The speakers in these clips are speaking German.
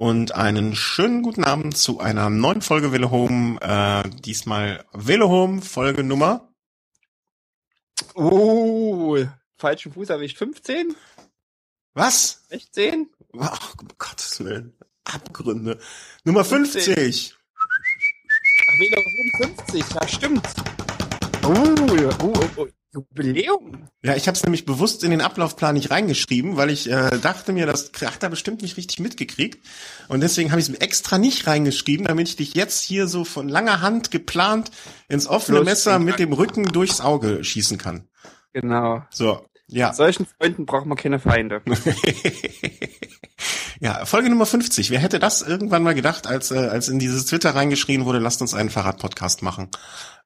und einen schönen guten Abend zu einer neuen Folge Velo Home. Äh, diesmal Velo Home Folge Nummer. Uh, falschen Fuß erwischt. 15? Was? 16? Ach, um Gottes Willen. Abgründe. Nummer 50. Ach, Velo Home 50, ja stimmt. Uh, uh, uh, Jubiläum? Ja, ich habe es nämlich bewusst in den Ablaufplan nicht reingeschrieben, weil ich äh, dachte mir, das hat er bestimmt nicht richtig mitgekriegt. Und deswegen habe ich es extra nicht reingeschrieben, damit ich dich jetzt hier so von langer Hand geplant ins offene Los, Messer mit dem Rücken durchs Auge schießen kann. Genau. So, ja. Mit solchen Freunden braucht man keine Feinde. ja, Folge Nummer 50. Wer hätte das irgendwann mal gedacht, als, äh, als in dieses Twitter reingeschrien wurde, lasst uns einen Fahrradpodcast machen.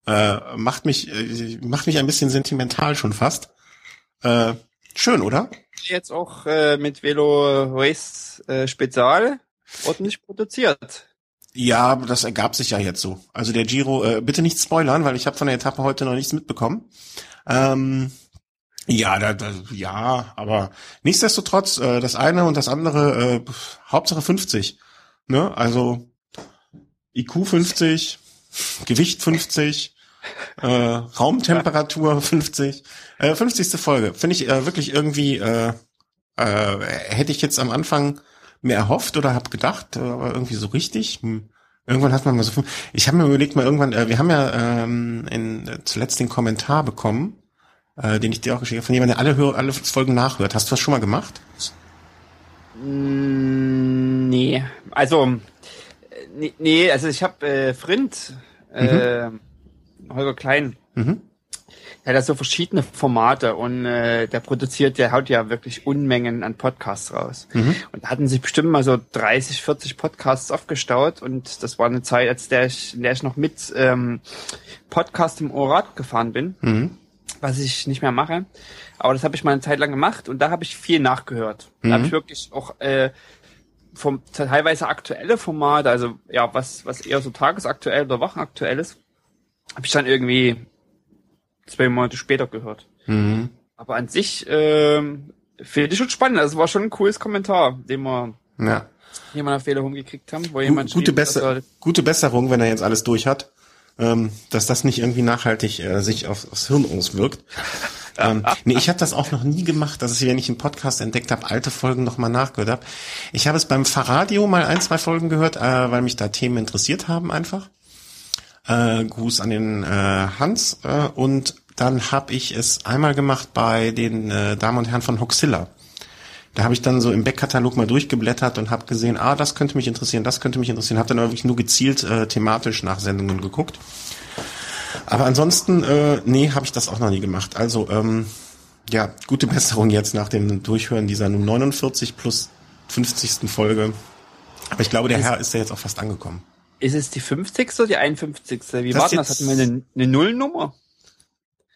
Äh, macht mich, äh, macht mich ein bisschen sentimental schon fast. Äh, schön, oder? Jetzt auch äh, mit Velo Race äh, Spezial ordentlich produziert. Ja, das ergab sich ja jetzt so. Also der Giro, äh, bitte nicht spoilern, weil ich habe von der Etappe heute noch nichts mitbekommen. Ähm, ja, da, da, ja, aber nichtsdestotrotz, äh, das eine und das andere, äh, Hauptsache 50. Ne? Also IQ 50, Gewicht 50, äh, Raumtemperatur 50. Äh, 50. Folge. Finde ich äh, wirklich irgendwie, äh, äh, hätte ich jetzt am Anfang mir erhofft oder habe gedacht, äh, aber irgendwie so richtig. Hm. Irgendwann hat man mal so. Ich habe mir überlegt, mal irgendwann. Äh, wir haben ja ähm, in, äh, zuletzt den Kommentar bekommen, äh, den ich dir auch geschickt habe, von jemandem, der alle, hör, alle Folgen nachhört. Hast du das schon mal gemacht? Mm, nee, also äh, nee, nee also ich habe äh, Frind, äh, Holger Klein, Mhm. der hat ja so verschiedene Formate und äh, der produziert, der haut ja wirklich Unmengen an Podcasts raus. Mhm. Und da hatten sich bestimmt mal so 30, 40 Podcasts aufgestaut und das war eine Zeit, als der ich, in der ich noch mit ähm, Podcast im Ohrrad gefahren bin, Mhm. Was ich nicht mehr mache. Aber das habe ich mal eine Zeit lang gemacht und da habe ich viel nachgehört. Da Mhm. habe ich wirklich auch äh, vom teilweise aktuelle Formate, also ja, was, was eher so tagesaktuell oder wochenaktuell ist, habe ich dann irgendwie zwei Monate später gehört. Mhm. Aber an sich ähm, finde ich schon spannend. Also war schon ein cooles Kommentar, den wir Ja. jemand auf Fehler rumgekriegt haben, wo jemand Gute, schrieb, Besser er- gute Besserung, wenn er jetzt alles durch hat. Ähm, dass das nicht irgendwie nachhaltig äh, sich auf, aufs Hirn auswirkt. ähm, nee, ich habe das auch noch nie gemacht, dass ich, wenn ich einen Podcast entdeckt habe, alte Folgen nochmal nachgehört habe. Ich habe es beim Fahrradio mal ein, zwei Folgen gehört, äh, weil mich da Themen interessiert haben einfach. Äh, Gruß an den äh, Hans. Äh, und dann habe ich es einmal gemacht bei den äh, Damen und Herren von Hoxilla. Da habe ich dann so im Backkatalog mal durchgeblättert und habe gesehen, ah, das könnte mich interessieren, das könnte mich interessieren. Habe dann aber wirklich nur gezielt äh, thematisch nach Sendungen geguckt. Aber ansonsten, äh, nee, habe ich das auch noch nie gemacht. Also, ähm, ja, gute Besserung jetzt nach dem Durchhören dieser nun 49 plus 50. Folge. Aber ich glaube, der Herr ist ja jetzt auch fast angekommen. Ist es die 50. oder die 51.? Wie Das war denn das? Hatten wir eine, eine Nullnummer?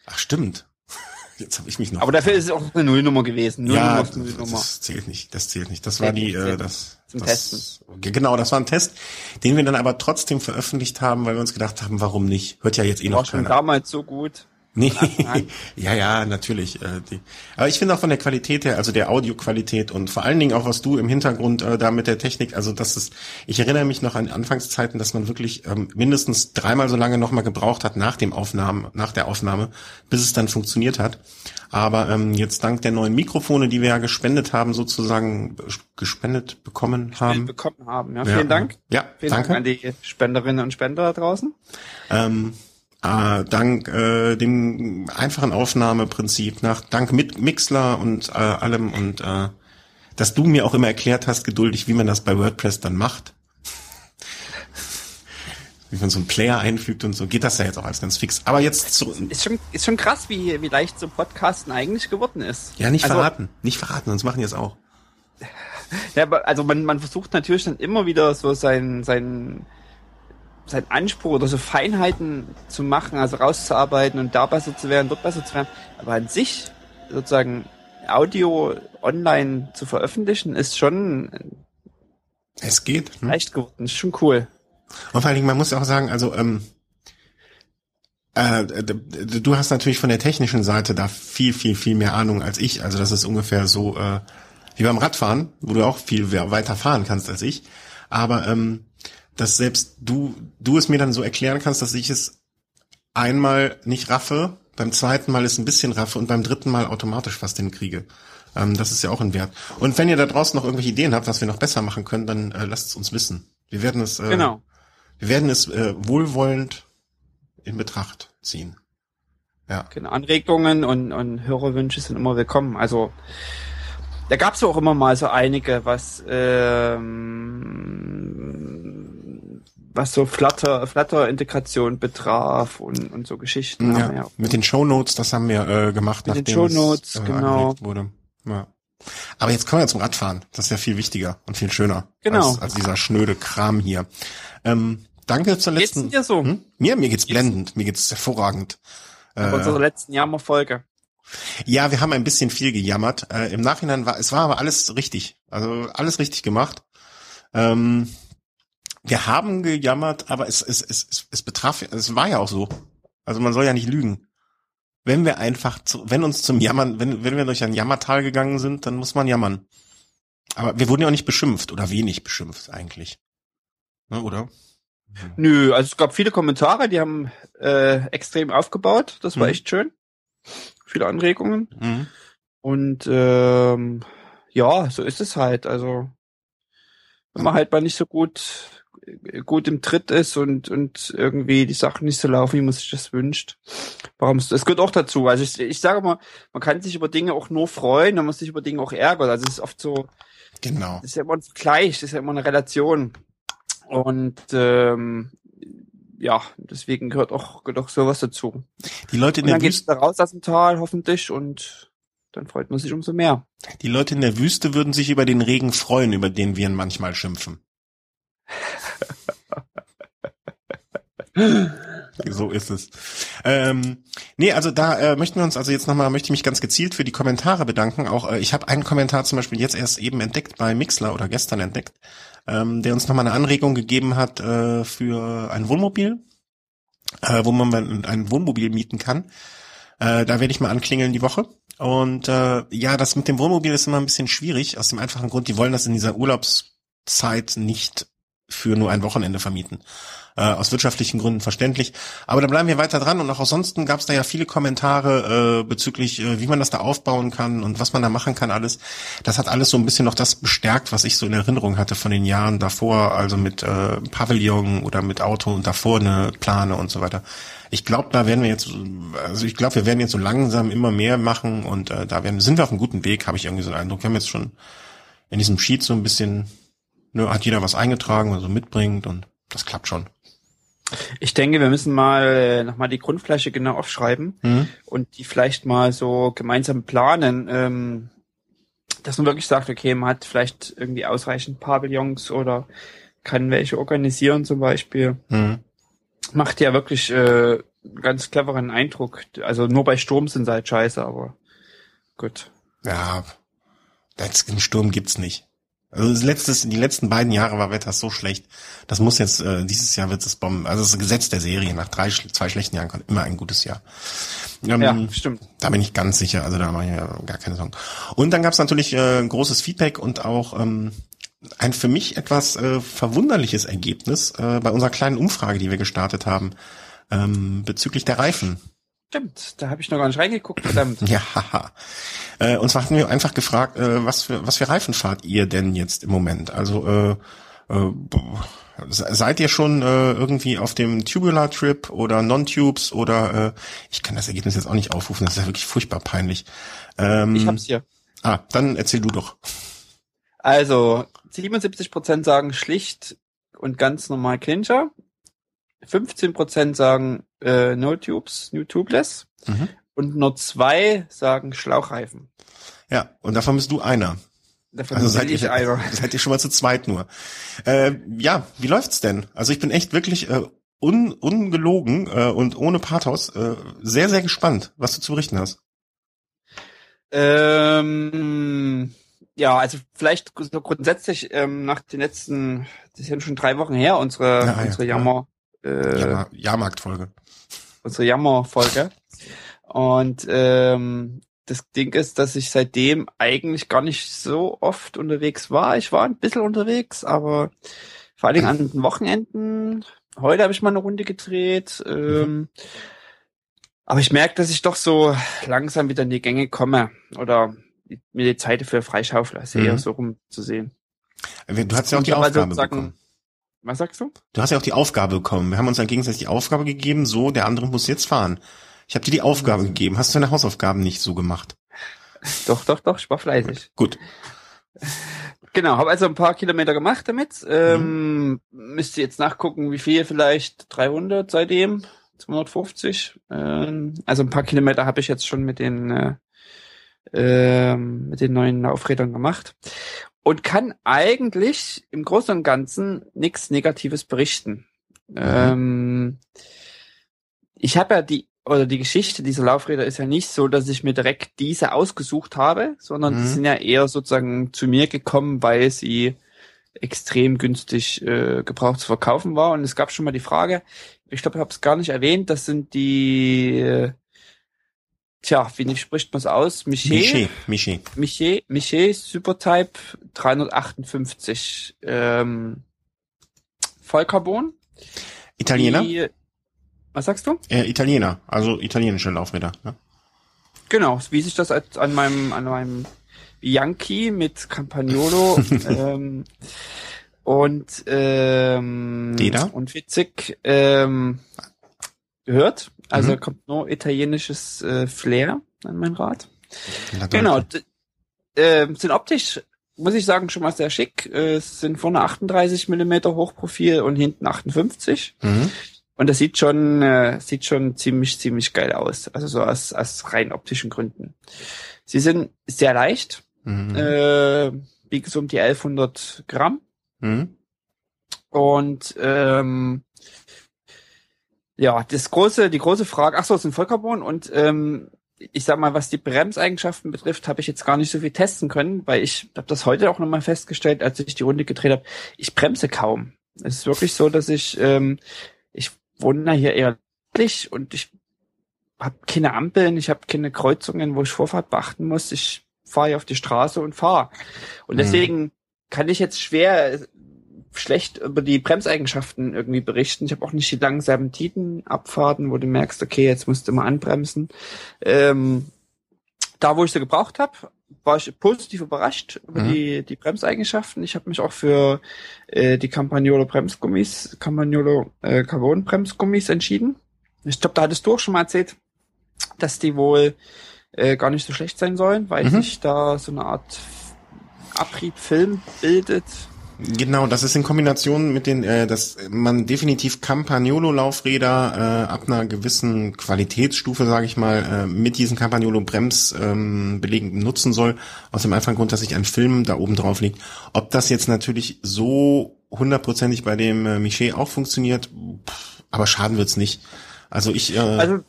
Ach, stimmt. Jetzt habe ich mich noch. Aber dafür ist es auch eine Nullnummer gewesen. Nullnummer ja, Nullnummer. das zählt nicht. Das zählt nicht. Das war die, äh, das, Zum das, Genau, das war ein Test, den wir dann aber trotzdem veröffentlicht haben, weil wir uns gedacht haben, warum nicht? Hört ja jetzt eh War noch schon keiner. damals so gut. Nee, ja, ja, natürlich. Äh, die. Aber ich finde auch von der Qualität her, also der Audioqualität und vor allen Dingen auch, was du im Hintergrund äh, da mit der Technik, also das ist, ich erinnere mich noch an Anfangszeiten, dass man wirklich ähm, mindestens dreimal so lange nochmal gebraucht hat nach dem Aufnahmen, nach der Aufnahme, bis es dann funktioniert hat. Aber ähm, jetzt dank der neuen Mikrofone, die wir ja gespendet haben, sozusagen äh, gespendet bekommen haben. bekommen haben. Ja, Ja. vielen Dank. Ja, Vielen danke. Dank an die Spenderinnen und Spender da draußen. Ähm, äh, dank äh, dem einfachen Aufnahmeprinzip, nach dank mit Mixler und äh, allem und äh, dass du mir auch immer erklärt hast, geduldig, wie man das bei WordPress dann macht. Wie man so einen Player einfügt und so, geht das ja jetzt auch alles ganz fix. Aber jetzt zu, Ist schon, ist schon krass, wie, wie leicht so Podcasten eigentlich geworden ist. ja, nicht also, verraten, nicht verraten, sonst machen die es auch. Ja, aber- also man, man versucht natürlich dann immer wieder so sein, sein, sein Anspruch oder so Feinheiten zu machen, also rauszuarbeiten und da besser zu werden, dort besser zu werden. Aber an sich sozusagen Audio online zu veröffentlichen, ist schon Es geht. Hm? leicht geworden, ist schon cool. Und vor allen Dingen, man muss auch sagen, also ähm, äh, du hast natürlich von der technischen Seite da viel, viel, viel mehr Ahnung als ich. Also das ist ungefähr so äh, wie beim Radfahren, wo du auch viel we- weiter fahren kannst als ich. aber ähm, dass selbst du, du es mir dann so erklären kannst, dass ich es einmal nicht raffe, beim zweiten Mal es ein bisschen raffe und beim dritten Mal automatisch fast hinkriege. Ähm, das ist ja auch ein Wert. Und wenn ihr da draußen noch irgendwelche Ideen habt, was wir noch besser machen können, dann äh, lasst es uns wissen. Wir werden es, äh, Genau. wir werden es äh, wohlwollend in Betracht ziehen. Ja. Genau. Anregungen und, und Hörerwünsche sind immer willkommen. Also da gab es auch immer mal so einige, was ähm, was so Flutter, Flutter-Integration betraf und, und so Geschichten. haben wir Ja, mit den Shownotes, das haben wir äh, gemacht, Mit den nachdem Shownotes, es äh, genau. wurde. Ja. Aber jetzt kommen wir zum Radfahren. Das ist ja viel wichtiger und viel schöner Genau. als, als dieser schnöde Kram hier. Ähm, danke zur Geht's letzten. dir so? Hm? Mir, mir geht's blendend, mir geht's hervorragend. Äh, unserer letzten Jammerfolge. ja, wir haben ein bisschen viel gejammert. Äh, Im Nachhinein war es war aber alles richtig. Also alles richtig gemacht. Ähm, wir haben gejammert, aber es, es, es, es, es betraf, es war ja auch so. Also man soll ja nicht lügen. Wenn wir einfach, zu, wenn uns zum Jammern, wenn, wenn wir durch ein Jammertal gegangen sind, dann muss man jammern. Aber wir wurden ja auch nicht beschimpft oder wenig beschimpft eigentlich. Ne, oder? Nö, also es gab viele Kommentare, die haben äh, extrem aufgebaut. Das war Mhm. echt schön. Viele Anregungen. Mhm. Und ähm, ja, so ist es halt. Also wenn man halt mal nicht so gut gut im Tritt ist und und irgendwie die Sachen nicht so laufen, wie man sich das wünscht. Warum? Es es gehört auch dazu. Also ich, ich sage mal, man kann sich über Dinge auch nur freuen, wenn man sich über Dinge auch ärgert. Also es ist oft so, Genau. das ist ja immer ein Vergleich, das ist ja immer eine Relation. Und ähm, ja, deswegen gehört auch, gehört auch sowas dazu. Die Leute in Und der dann geht's Wüste, da raus aus dem Tal, hoffentlich, und dann freut man sich umso mehr. die Leute in der Wüste würden sich über den Regen freuen, über den wir manchmal schimpfen. So ist es. Ähm, nee, also da äh, möchten wir uns also jetzt nochmal, möchte ich mich ganz gezielt für die Kommentare bedanken. Auch äh, ich habe einen Kommentar zum Beispiel jetzt erst eben entdeckt bei Mixler oder gestern entdeckt, ähm, der uns nochmal eine Anregung gegeben hat äh, für ein Wohnmobil, äh, wo man ein Wohnmobil mieten kann. Äh, da werde ich mal anklingeln die Woche. Und äh, ja, das mit dem Wohnmobil ist immer ein bisschen schwierig, aus dem einfachen Grund, die wollen das in dieser Urlaubszeit nicht für nur ein Wochenende vermieten. Äh, aus wirtschaftlichen Gründen verständlich. Aber da bleiben wir weiter dran und auch ansonsten gab es da ja viele Kommentare äh, bezüglich, äh, wie man das da aufbauen kann und was man da machen kann alles. Das hat alles so ein bisschen noch das bestärkt, was ich so in Erinnerung hatte von den Jahren davor, also mit äh, Pavillon oder mit Auto und davor eine Plane und so weiter. Ich glaube, da werden wir jetzt, also ich glaube, wir werden jetzt so langsam immer mehr machen und äh, da werden, sind wir auf einem guten Weg, habe ich irgendwie so einen Eindruck. Wir haben jetzt schon in diesem Sheet so ein bisschen, ne, hat jeder was eingetragen, was er mitbringt und das klappt schon. Ich denke, wir müssen mal nochmal die Grundfläche genau aufschreiben Mhm. und die vielleicht mal so gemeinsam planen, ähm, dass man wirklich sagt, okay, man hat vielleicht irgendwie ausreichend Pavillons oder kann welche organisieren zum Beispiel. Mhm. Macht ja wirklich äh, einen ganz cleveren Eindruck. Also nur bei Sturm sind sie halt scheiße, aber gut. Ja, das, einen Sturm gibt's nicht. Also das letztes, die letzten beiden Jahre war Wetter so schlecht. Das muss jetzt, äh, dieses Jahr wird es bomben. Also das Gesetz der Serie. Nach drei, zwei schlechten Jahren kommt immer ein gutes Jahr. Ähm, Ja, stimmt. Da bin ich ganz sicher. Also da mache ich ja gar keine Sorgen. Und dann gab's natürlich äh, großes Feedback und auch ähm, ein für mich etwas äh, verwunderliches Ergebnis äh, bei unserer kleinen Umfrage, die wir gestartet haben, ähm, bezüglich der Reifen. Stimmt, da habe ich noch gar nicht reingeguckt, verdammt. Ja, haha. Äh, und zwar hatten wir einfach gefragt, äh, was für was für Reifen fahrt ihr denn jetzt im Moment? Also äh, äh, seid ihr schon äh, irgendwie auf dem Tubular Trip oder Non-Tubes oder äh, ich kann das Ergebnis jetzt auch nicht aufrufen, das ist ja wirklich furchtbar peinlich. Ähm, Ich hab's hier. Ah, dann erzähl du doch. Also, 77% sagen schlicht und ganz normal Clincher. 15% sagen äh, No Tubes, New Tubeless. Mhm. Und nur zwei sagen Schlauchreifen. Ja, und davon bist du einer. Davon Also seid ich ihr, einer. seid ihr schon mal zu zweit nur. Äh, ja, wie läuft's denn? Also ich bin echt wirklich äh, un, ungelogen äh, und ohne Pathos äh, sehr, sehr gespannt, was du zu berichten hast. Ähm, ja, also vielleicht so grundsätzlich ähm, nach den letzten, das ist ja schon drei Wochen her, unsere, ja, unsere ja. Jammer, äh, Ja, Jahrmarktfolge. unsere Jammerfolge. Und ähm, das Ding ist, dass ich seitdem eigentlich gar nicht so oft unterwegs war. Ich war ein bisschen unterwegs, aber Vor allen Dingen an den Wochenenden. Heute habe ich mal eine Runde gedreht. Ähm, mhm. Aber ich merke, dass ich doch so langsam wieder in die Gänge komme oder mir die Zeit für freischaufel, also mhm. eher so rumzusehen. Du hast ja auch die Aufgabe also bekommen. Was sagst du? Du hast ja auch die Aufgabe bekommen. Wir haben uns dann gegenseitig die Aufgabe gegeben, so, der andere muss jetzt fahren. Ich habe dir die Aufgabe mhm. gegeben. Hast du deine Hausaufgaben nicht so gemacht? Doch, doch, doch, ich war fleißig. Gut. Genau, habe also ein paar Kilometer gemacht damit. Ähm, mhm. Müsst ihr jetzt nachgucken, wie viel vielleicht 300 seitdem. 250. Ähm, also ein paar Kilometer habe ich jetzt schon mit den äh, äh, mit den neuen Laufrädern gemacht und kann eigentlich im Großen und Ganzen nichts Negatives berichten. Mhm. Ähm, ich habe ja die oder die Geschichte dieser Laufräder ist ja nicht so, dass ich mir direkt diese ausgesucht habe, sondern mhm. die sind ja eher sozusagen zu mir gekommen, weil sie extrem günstig äh, gebraucht zu verkaufen war. Und es gab schon mal die Frage, ich glaube, ich habe es gar nicht erwähnt, das sind die, äh, tja, wie spricht man es aus? Miché. Miché. Miché, Miché Supertype 358 ähm, Vollcarbon. Italiener? Die, was sagst du? Äh, Italiener, also italienische Laufräder. Ja. Genau, wie sich das an meinem, an meinem Yankee mit Campagnolo ähm, und ähm, Deda? und witzig ähm, gehört. Also mhm. kommt nur italienisches äh, Flair an mein Rad. Genau. Äh, sind optisch, muss ich sagen, schon mal sehr schick. Äh, es sind vorne 38 Millimeter Hochprofil und hinten 58. Mhm. Und das sieht schon, äh, sieht schon ziemlich, ziemlich geil aus. Also so aus, aus rein optischen Gründen. Sie sind sehr leicht. Mhm. Äh, wiegen so um die 1100 Gramm. Mhm. Und ähm, ja, das große, die große Frage, ach so, es ist ein Vollcarbon und ähm, ich sag mal, was die Bremseigenschaften betrifft, habe ich jetzt gar nicht so viel testen können, weil ich habe das heute auch nochmal festgestellt, als ich die Runde gedreht habe, ich bremse kaum. Es ist wirklich so, dass ich, ähm, ich wohne hier eher und ich habe keine Ampeln, ich habe keine Kreuzungen, wo ich Vorfahrt beachten muss. Ich fahre hier auf die Straße und fahre. Und mhm. deswegen mhm. kann ich jetzt schwer schlecht über die Bremseigenschaften irgendwie berichten. Ich habe auch nicht die langsamen Tidenabfahrten, wo du merkst, okay, jetzt musst du mal anbremsen. Ähm, da, wo ich sie gebraucht habe, war ich positiv überrascht über mhm. die, die Bremseigenschaften. Ich habe mich auch für äh, die Campagnolo Bremsgummis, Campagnolo äh, Carbon Bremsgummis entschieden. Ich glaube, da hattest du auch schon mal erzählt, dass die wohl äh, gar nicht so schlecht sein sollen, weil mhm. sich da so eine Art Abriebfilm bildet. Genau, das ist in Kombination mit den, äh, dass man definitiv Campagnolo-Laufräder äh, ab einer gewissen Qualitätsstufe, sage ich mal, äh, mit diesen Campagnolo-Bremsbelägen ähm, nutzen soll. Aus dem einfachen Grund, dass sich ein Film da oben drauf liegt. Ob das jetzt natürlich so hundertprozentig bei dem äh, Miché auch funktioniert, pff, aber schaden wird's nicht. Also ich. Äh, also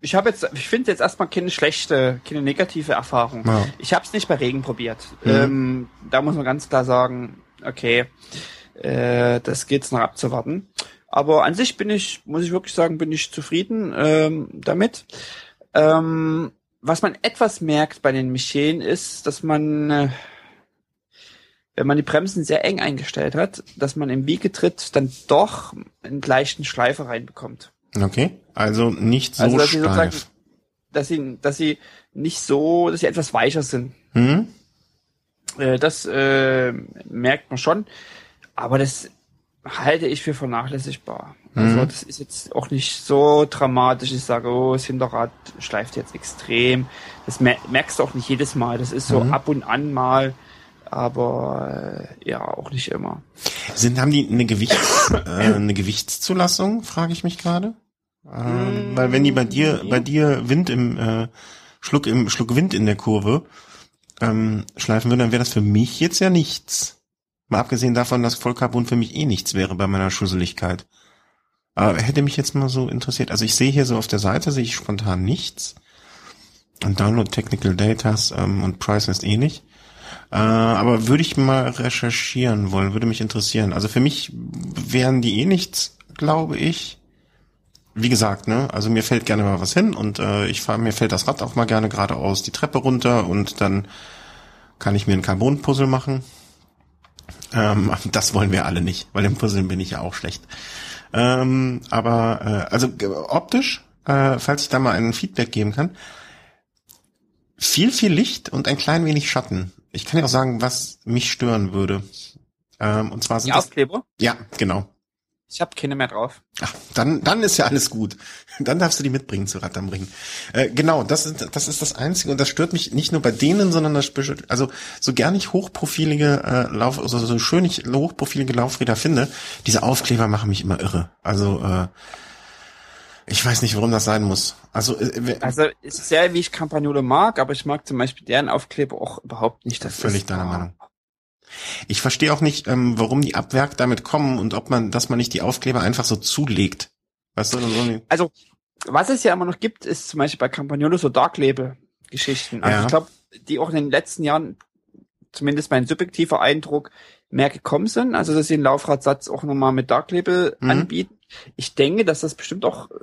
ich habe jetzt, ich finde jetzt erstmal keine schlechte, keine negative Erfahrung. Ja. Ich habe es nicht bei Regen probiert. Mhm. Ähm, da muss man ganz klar sagen, okay, äh, das geht's noch abzuwarten. Aber an sich bin ich, muss ich wirklich sagen, bin ich zufrieden ähm, damit. Ähm, was man etwas merkt bei den Michelen ist, dass man, äh, wenn man die Bremsen sehr eng eingestellt hat, dass man im Wiegetritt dann doch einen leichten Schleifer reinbekommt. Okay, also nicht so also, dass steif. Sie dass sie, dass sie nicht so, dass sie etwas weicher sind. Mhm. Äh, das äh, merkt man schon, aber das halte ich für vernachlässigbar. Also mhm. das ist jetzt auch nicht so dramatisch. Ich sage, oh, das Hinterrad schleift jetzt extrem. Das merkst du auch nicht jedes Mal. Das ist so mhm. ab und an mal, aber äh, ja, auch nicht immer. Sind haben die eine Gewichts äh, eine Gewichtszulassung? Frage ich mich gerade. Ähm, weil wenn die bei dir bei dir Wind im äh, Schluck im Schluck Wind in der Kurve ähm, schleifen würde, dann wäre das für mich jetzt ja nichts. Mal abgesehen davon, dass Vollcarbon für mich eh nichts wäre bei meiner Schusseligkeit. Aber hätte mich jetzt mal so interessiert. Also ich sehe hier so auf der Seite, sehe ich spontan nichts. Und Download Technical Datas ähm, und Price ist eh nicht. Äh, aber würde ich mal recherchieren wollen, würde mich interessieren. Also für mich wären die eh nichts, glaube ich. Wie gesagt, ne, also mir fällt gerne mal was hin und äh, ich fahre, mir fällt das Rad auch mal gerne geradeaus die Treppe runter und dann kann ich mir ein Carbon-Puzzle machen. Ähm, das wollen wir alle nicht, weil im Puzzeln bin ich ja auch schlecht. Ähm, aber äh, also optisch, äh, falls ich da mal einen Feedback geben kann, viel, viel Licht und ein klein wenig Schatten. Ich kann ja auch sagen, was mich stören würde. Ähm, und zwar sind Die das, Aufkleber? ja, genau. Ich habe keine mehr drauf. Ach, dann, dann ist ja alles gut. Dann darfst du die mitbringen zu Rad am Ring. Äh, genau, das ist, das ist das Einzige und das stört mich nicht nur bei denen, sondern das also so gern ich hochprofilige äh, Lauf, also so schön ich hochprofilige Laufräder finde, diese Aufkleber machen mich immer irre. Also äh, ich weiß nicht, warum das sein muss. Also, äh, Also ist sehr, wie ich Campagnolo mag, aber ich mag zum Beispiel deren Aufkleber auch überhaupt nicht. Das Völlig ist, deiner Meinung. Ich verstehe auch nicht, ähm, warum die ab Werk damit kommen und ob man, dass man nicht die Aufkleber einfach so zulegt. Weißt du, so Also, was es ja immer noch gibt, ist zum Beispiel bei Campagnolo so Dark Label Geschichten. Also Ja. ich glaube, die auch in den letzten Jahren, zumindest mein subjektiver Eindruck, mehr gekommen sind. Also, dass sie den Laufradsatz auch nochmal mit Dark Label Mhm. anbieten. Ich denke, dass das bestimmt auch äh,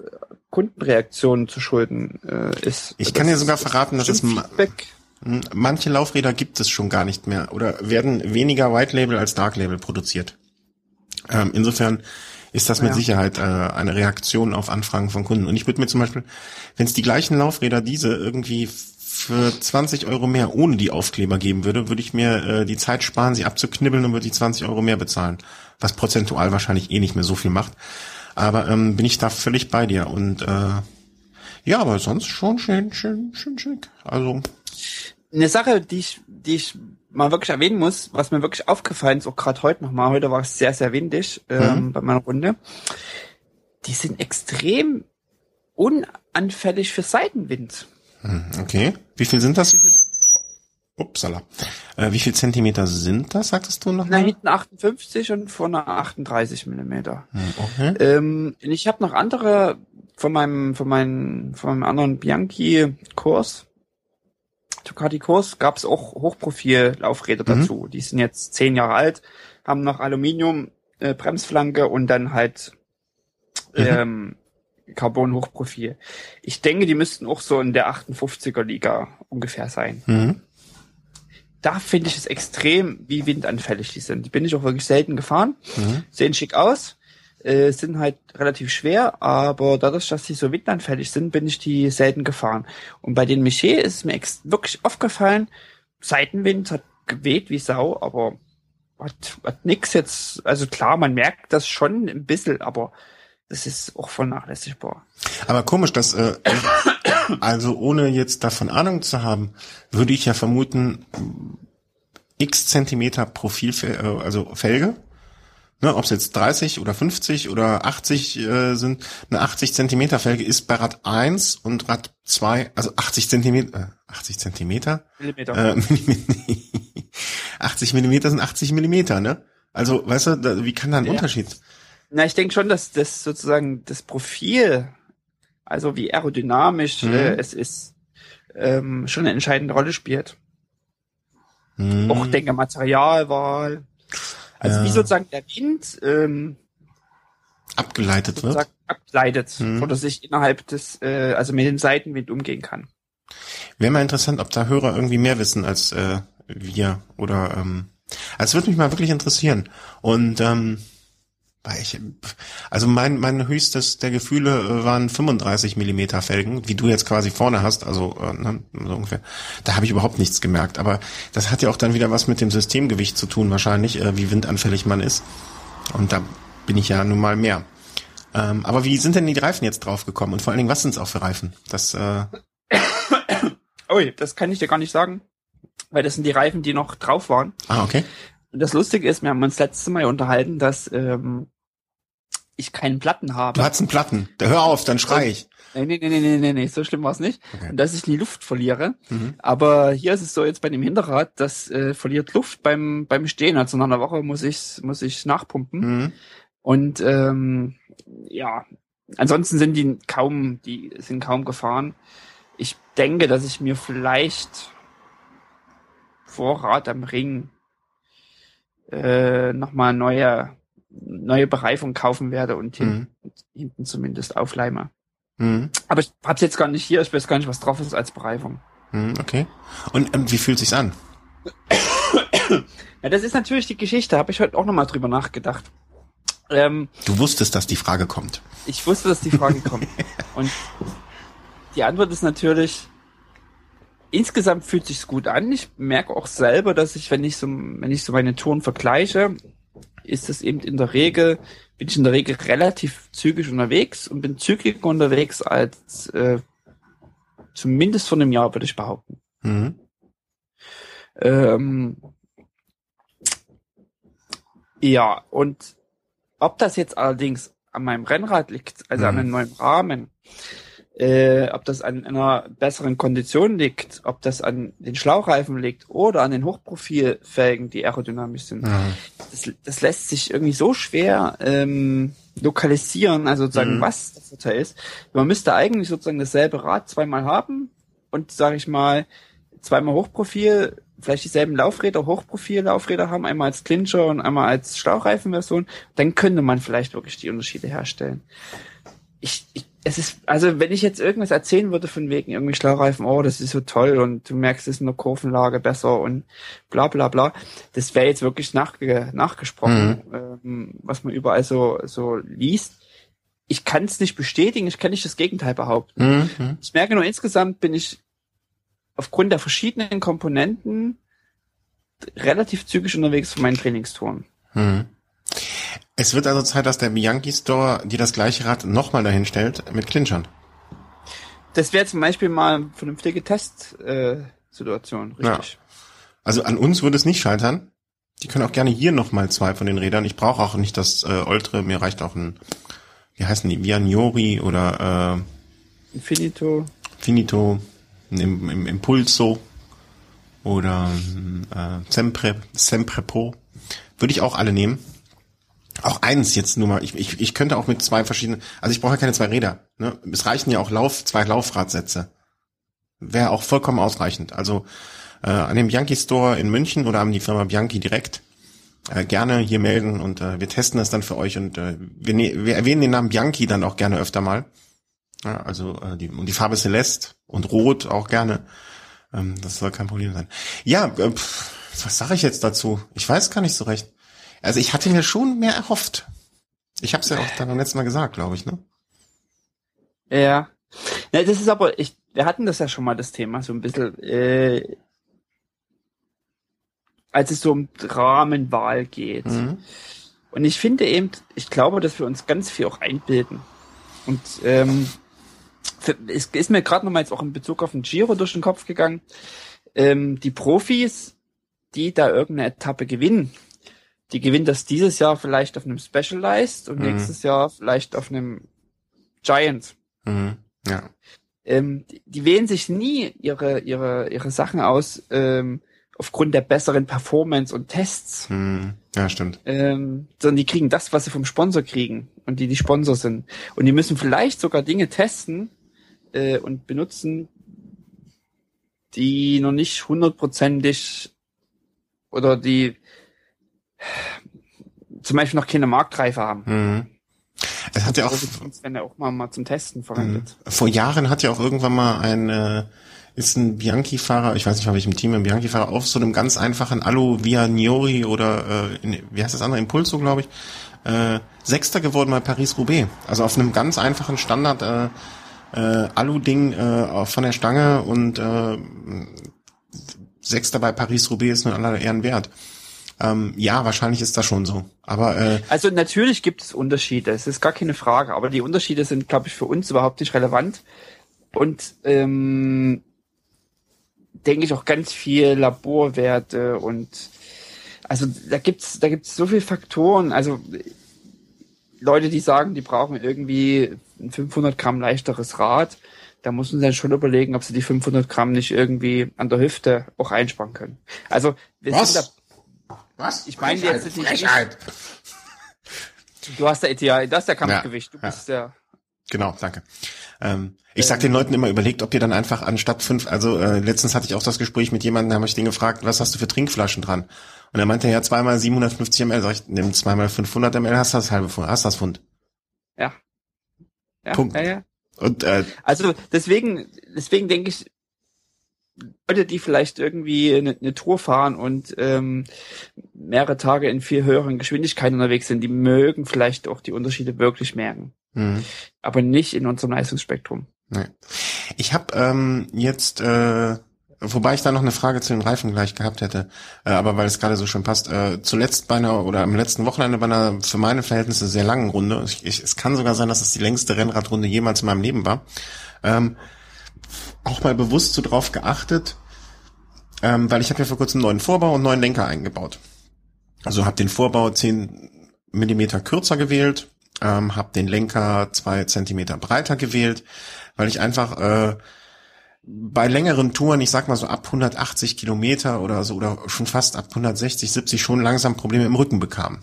Kundenreaktionen zu schulden äh, ist. Ich Das kann dir sogar verraten, dass es Feedback. Hm, Manche Laufräder gibt es schon gar nicht mehr oder werden weniger White Label als Dark Label produziert. Ähm, insofern ist das mit Ja. Sicherheit äh, eine Reaktion auf Anfragen von Kunden. Und ich würde mir zum Beispiel, wenn es die gleichen Laufräder diese irgendwie für 20 Euro mehr ohne die Aufkleber geben würde, würde ich mir äh, die Zeit sparen, sie abzuknibbeln und würde die 20 Euro mehr bezahlen. Was prozentual wahrscheinlich eh nicht mehr so viel macht. Aber ähm, bin ich da völlig bei dir. Und äh, ja, aber sonst schon schön, schön, schön schick. Also Eine Sache, die ich, die ich mal wirklich erwähnen muss, was mir wirklich aufgefallen ist, auch gerade heute nochmal, heute war es sehr, sehr windig ähm, Mhm. bei meiner Runde, die sind extrem unanfällig für Seitenwind. Hm, Okay. Wie viel sind das? Upsala. Äh, wie viel Zentimeter sind das, sagtest du noch Na, hinten 58 und vorne 38 Millimeter. Hm, Okay. Ähm, ich habe noch andere von meinem, von meinem, von meinem anderen Bianchi-Kurs, Ducati-Kurs, gab es auch Hochprofil-Laufräder Mhm. dazu. Die sind jetzt zehn Jahre alt, haben noch Aluminium äh, Bremsflanke und dann halt Mhm. ähm, Carbon Hochprofil. Ich denke, die müssten auch so in der 58er Liga ungefähr sein. Mhm. Da finde ich es extrem, wie windanfällig die sind. Die bin ich auch wirklich selten gefahren Mhm. sehen schick aus, äh, sind halt relativ schwer, aber dadurch, dass die so windanfällig sind, bin ich die selten gefahren. Und bei den Miché ist es mir wirklich aufgefallen, Seitenwind hat geweht wie Sau, aber hat, hat nix jetzt, also klar, man merkt das schon ein bisschen, aber das ist auch vernachlässigbar. Aber komisch, dass äh, also ohne jetzt davon Ahnung zu haben, würde ich ja vermuten x Zentimeter Profil, äh, also Felge. Ne, Ob es jetzt 30 oder 50 oder 80 äh, sind, eine 80 Zentimeter Felge ist bei Rad 1 und Rad 2, also 80 Zentimeter, äh, 80 Zentimeter? Millimeter. Äh, 80 Millimeter sind 80 Millimeter, ne? Also, weißt du, da, wie kann da ein Ja. Unterschied? Na, ich denke schon, dass das sozusagen das Profil, also wie aerodynamisch Mhm. äh, es ist, ähm, schon eine entscheidende Rolle spielt. Hm. auch denke Materialwahl. Also Ja. wie sozusagen der Wind ähm, abgeleitet wird. ableitet Mhm. oder sich innerhalb des, äh, also mit dem Seitenwind umgehen kann. Wäre mal interessant, ob da Hörer irgendwie mehr wissen als äh, wir oder ähm, also es würde mich mal wirklich interessieren. Und ähm, ich, also mein mein höchstes der Gefühle äh, waren 35 Millimeter Felgen, wie du jetzt quasi vorne hast, also äh, ne, so ungefähr. Da habe ich überhaupt nichts gemerkt. Aber das hat ja auch dann wieder was mit dem Systemgewicht zu tun, wahrscheinlich, äh, wie windanfällig man ist. Und da bin ich ja nun mal mehr. Ähm, aber wie sind denn die Reifen jetzt draufgekommen? Und vor allen Dingen, was sind es auch für Reifen? Das äh, Ui, das kann ich dir gar nicht sagen, weil das sind die Reifen, die noch drauf waren. ah okay. Und das Lustige ist, wir haben uns letztes Mal unterhalten, dass ähm, ich keinen Platten habe. Du hattest einen Platten. Da hör auf, dann schrei ich. Nee, nee, nee, nee, nee, nee, nee, so schlimm war es nicht. Okay. Und dass ich nie Luft verliere. Mhm. Aber hier ist es so jetzt bei dem Hinterrad, das äh, verliert Luft beim, beim Stehen. Also nach einer Woche muss ich, muss ich nachpumpen. Mhm. Und ähm, ja, ansonsten sind die kaum, die sind kaum gefahren. Ich denke, dass ich mir vielleicht vor Rad am Ring äh, nochmal neue, neue Bereifung kaufen werde und hin, Mhm. hinten zumindest aufleime. Mhm. Aber ich hab's jetzt gar nicht hier, ich weiß gar nicht, was drauf ist als Bereifung. Mhm. Okay. Und ähm, wie fühlt sich's an? ja, das ist natürlich die Geschichte, habe ich heute auch nochmal drüber nachgedacht. Ähm, du wusstest, dass die Frage kommt. Ich wusste, dass die Frage kommt. Und die Antwort ist natürlich, insgesamt fühlt sich's gut an. Ich merke auch selber, dass ich, wenn ich so, wenn ich so meine Touren vergleiche, ist es eben in der Regel, bin ich in der Regel relativ zügig unterwegs und bin zügiger unterwegs als äh, zumindest vor einem Jahr, würde ich behaupten. Mhm. Ähm, ja, und ob das jetzt allerdings an meinem Rennrad liegt, also mhm. an einem neuen Rahmen, äh, ob das an einer besseren Kondition liegt, ob das an den Schlauchreifen liegt oder an den Hochprofilfelgen, die aerodynamisch sind. Mhm. Das, das, lässt sich irgendwie so schwer ähm, lokalisieren, also sozusagen, mhm. was das Vorteil ist. Man müsste eigentlich sozusagen dasselbe Rad zweimal haben und, sage ich mal, zweimal Hochprofil, vielleicht dieselben Laufräder, Hochprofil-Laufräder haben, einmal als Clincher und einmal als Schlauchreifenversion, dann könnte man vielleicht wirklich die Unterschiede herstellen. Ich, ich es ist, also wenn ich jetzt irgendwas erzählen würde von wegen irgendwie Schlaureifen, oh, das ist so toll und du merkst es in der Kurvenlage besser und bla bla bla, das wäre jetzt wirklich nachge nachgesprochen, mhm. ähm, was man überall so, so liest. Ich kann es nicht bestätigen, ich kann nicht das Gegenteil behaupten. Mhm. Ich merke nur, insgesamt bin ich aufgrund der verschiedenen Komponenten relativ zügig unterwegs von meinen Trainingstouren. Mhm. Es wird also Zeit, dass der Bianchi Store dir das gleiche Rad nochmal dahin stellt mit Clinchern. Das wäre zum Beispiel mal eine vernünftige Testsituation, äh, richtig. Ja. Also an uns würde es nicht scheitern. Die können auch gerne hier nochmal zwei von den Rädern. Ich brauche auch nicht das äh, Ultra, mir reicht auch ein, wie heißen die, Viagnori oder äh, Infinito. Finito, im, im Impulso oder äh, Sempre, Sempre Po. Würde ich auch alle nehmen. Auch eins jetzt nur mal. Ich, ich, ich könnte auch mit zwei verschiedenen. Also ich brauche ja keine zwei Räder. Ne? Es reichen ja auch Lauf, zwei Laufradsätze. Wäre auch vollkommen ausreichend. Also äh, an dem Bianchi Store in München oder an die Firma Bianchi direkt äh, gerne hier melden und äh, wir testen das dann für euch und äh, wir, ne wir erwähnen den Namen Bianchi dann auch gerne öfter mal. Ja, also äh, die, und die Farbe Celeste und Rot auch gerne. Ähm, das soll kein Problem sein. Ja, äh, pff, was sage ich jetzt dazu? Ich weiß gar nicht so recht. Also ich hatte mir schon mehr erhofft. Ich habe es ja auch dann beim letzten Mal gesagt, glaube ich, ne? Ja. Ja, das ist aber, ich, wir hatten das ja schon mal das Thema, so ein bisschen, äh, als es so um Rahmenwahl geht. Mhm. Und ich finde eben, ich glaube, dass wir uns ganz viel auch einbilden. Und ähm, für, es ist mir gerade nochmal jetzt auch in Bezug auf den Giro durch den Kopf gegangen. Ähm, die Profis, die da irgendeine Etappe gewinnen, die gewinnt das dieses Jahr vielleicht auf einem Specialized und mhm. nächstes Jahr vielleicht auf einem Giant. Mhm. Ja. Ähm, die, die wählen sich nie ihre, ihre, ihre Sachen aus ähm, aufgrund der besseren Performance und Tests. Mhm. Ja, stimmt. Ähm, sondern die kriegen das, was sie vom Sponsor kriegen und die die Sponsor sind. Und die müssen vielleicht sogar Dinge testen äh, und benutzen, die noch nicht hundertprozentig oder die zum Beispiel noch keine Marktreife haben. Mhm. Es hat ja auch, wenn er auch mal, mal zum Testen verwendet. Mhm. Vor Jahren hat ja auch irgendwann mal ein, äh, ist ein Bianchi-Fahrer, ich weiß nicht, von welchem Team, ein Bianchi-Fahrer auf so einem ganz einfachen Alu Viagnori oder, äh, in, wie heißt das andere, Impulso, glaube ich, äh, Sechster geworden bei Paris-Roubaix. Also auf einem ganz einfachen Standard, äh, äh, Alu-Ding äh, von der Stange und äh, Sechster bei Paris-Roubaix ist nur aller Ehren wert. Ähm, ja, wahrscheinlich ist das schon so. Aber äh, also natürlich gibt es Unterschiede, es ist gar keine Frage. Aber die Unterschiede sind, glaube ich, für uns überhaupt nicht relevant. Und ähm, denke ich auch ganz viel Laborwerte und also da gibt's da gibt's so viele Faktoren. Also Leute, die sagen, die brauchen irgendwie ein 500 Gramm leichteres Rad, da muss man dann schon überlegen, ob sie die 500 Gramm nicht irgendwie an der Hüfte auch einsparen können. Also wir Was? sind da was? Ich meine jetzt nicht. Frechheit. Du hast ja, ja, das ist der Kampfgewicht. Du bist ja. Genau, danke. Ähm, ich sag den Leuten immer, überlegt, ob ihr dann einfach anstatt fünf, also äh, letztens hatte ich auch das Gespräch mit jemandem, da habe ich den gefragt, was hast du für Trinkflaschen dran? Und er meinte, ja, zweimal 750 ml. Sag ich, nimm zweimal 500 ml, hast das halbe Pfund, hast das Pfund. Ja. Ja, Punkt. ja, ja. Und, äh, also deswegen, deswegen denke ich, Leute, die vielleicht irgendwie eine, eine Tour fahren und ähm, mehrere Tage in viel höheren Geschwindigkeiten unterwegs sind, die mögen vielleicht auch die Unterschiede wirklich merken. Mhm. Aber nicht in unserem Leistungsspektrum. Nee. Ich habe ähm, jetzt, äh, wobei ich da noch eine Frage zu den Reifen gleich gehabt hätte, äh, aber weil es gerade so schön passt, äh, zuletzt bei einer oder am letzten Wochenende bei einer für meine Verhältnisse sehr langen Runde, ich, ich, es kann sogar sein, dass es die längste Rennradrunde jemals in meinem Leben war, ähm, auch mal bewusst so drauf geachtet, ähm, weil ich habe ja vor kurzem einen neuen Vorbau und einen neuen Lenker eingebaut. Also habe den Vorbau 10 Millimeter kürzer gewählt, ähm, habe den Lenker zwei Zentimeter breiter gewählt, weil ich einfach äh, bei längeren Touren, ich sag mal so ab 180 Kilometer oder so oder schon fast ab 160, 70 schon langsam Probleme im Rücken bekam.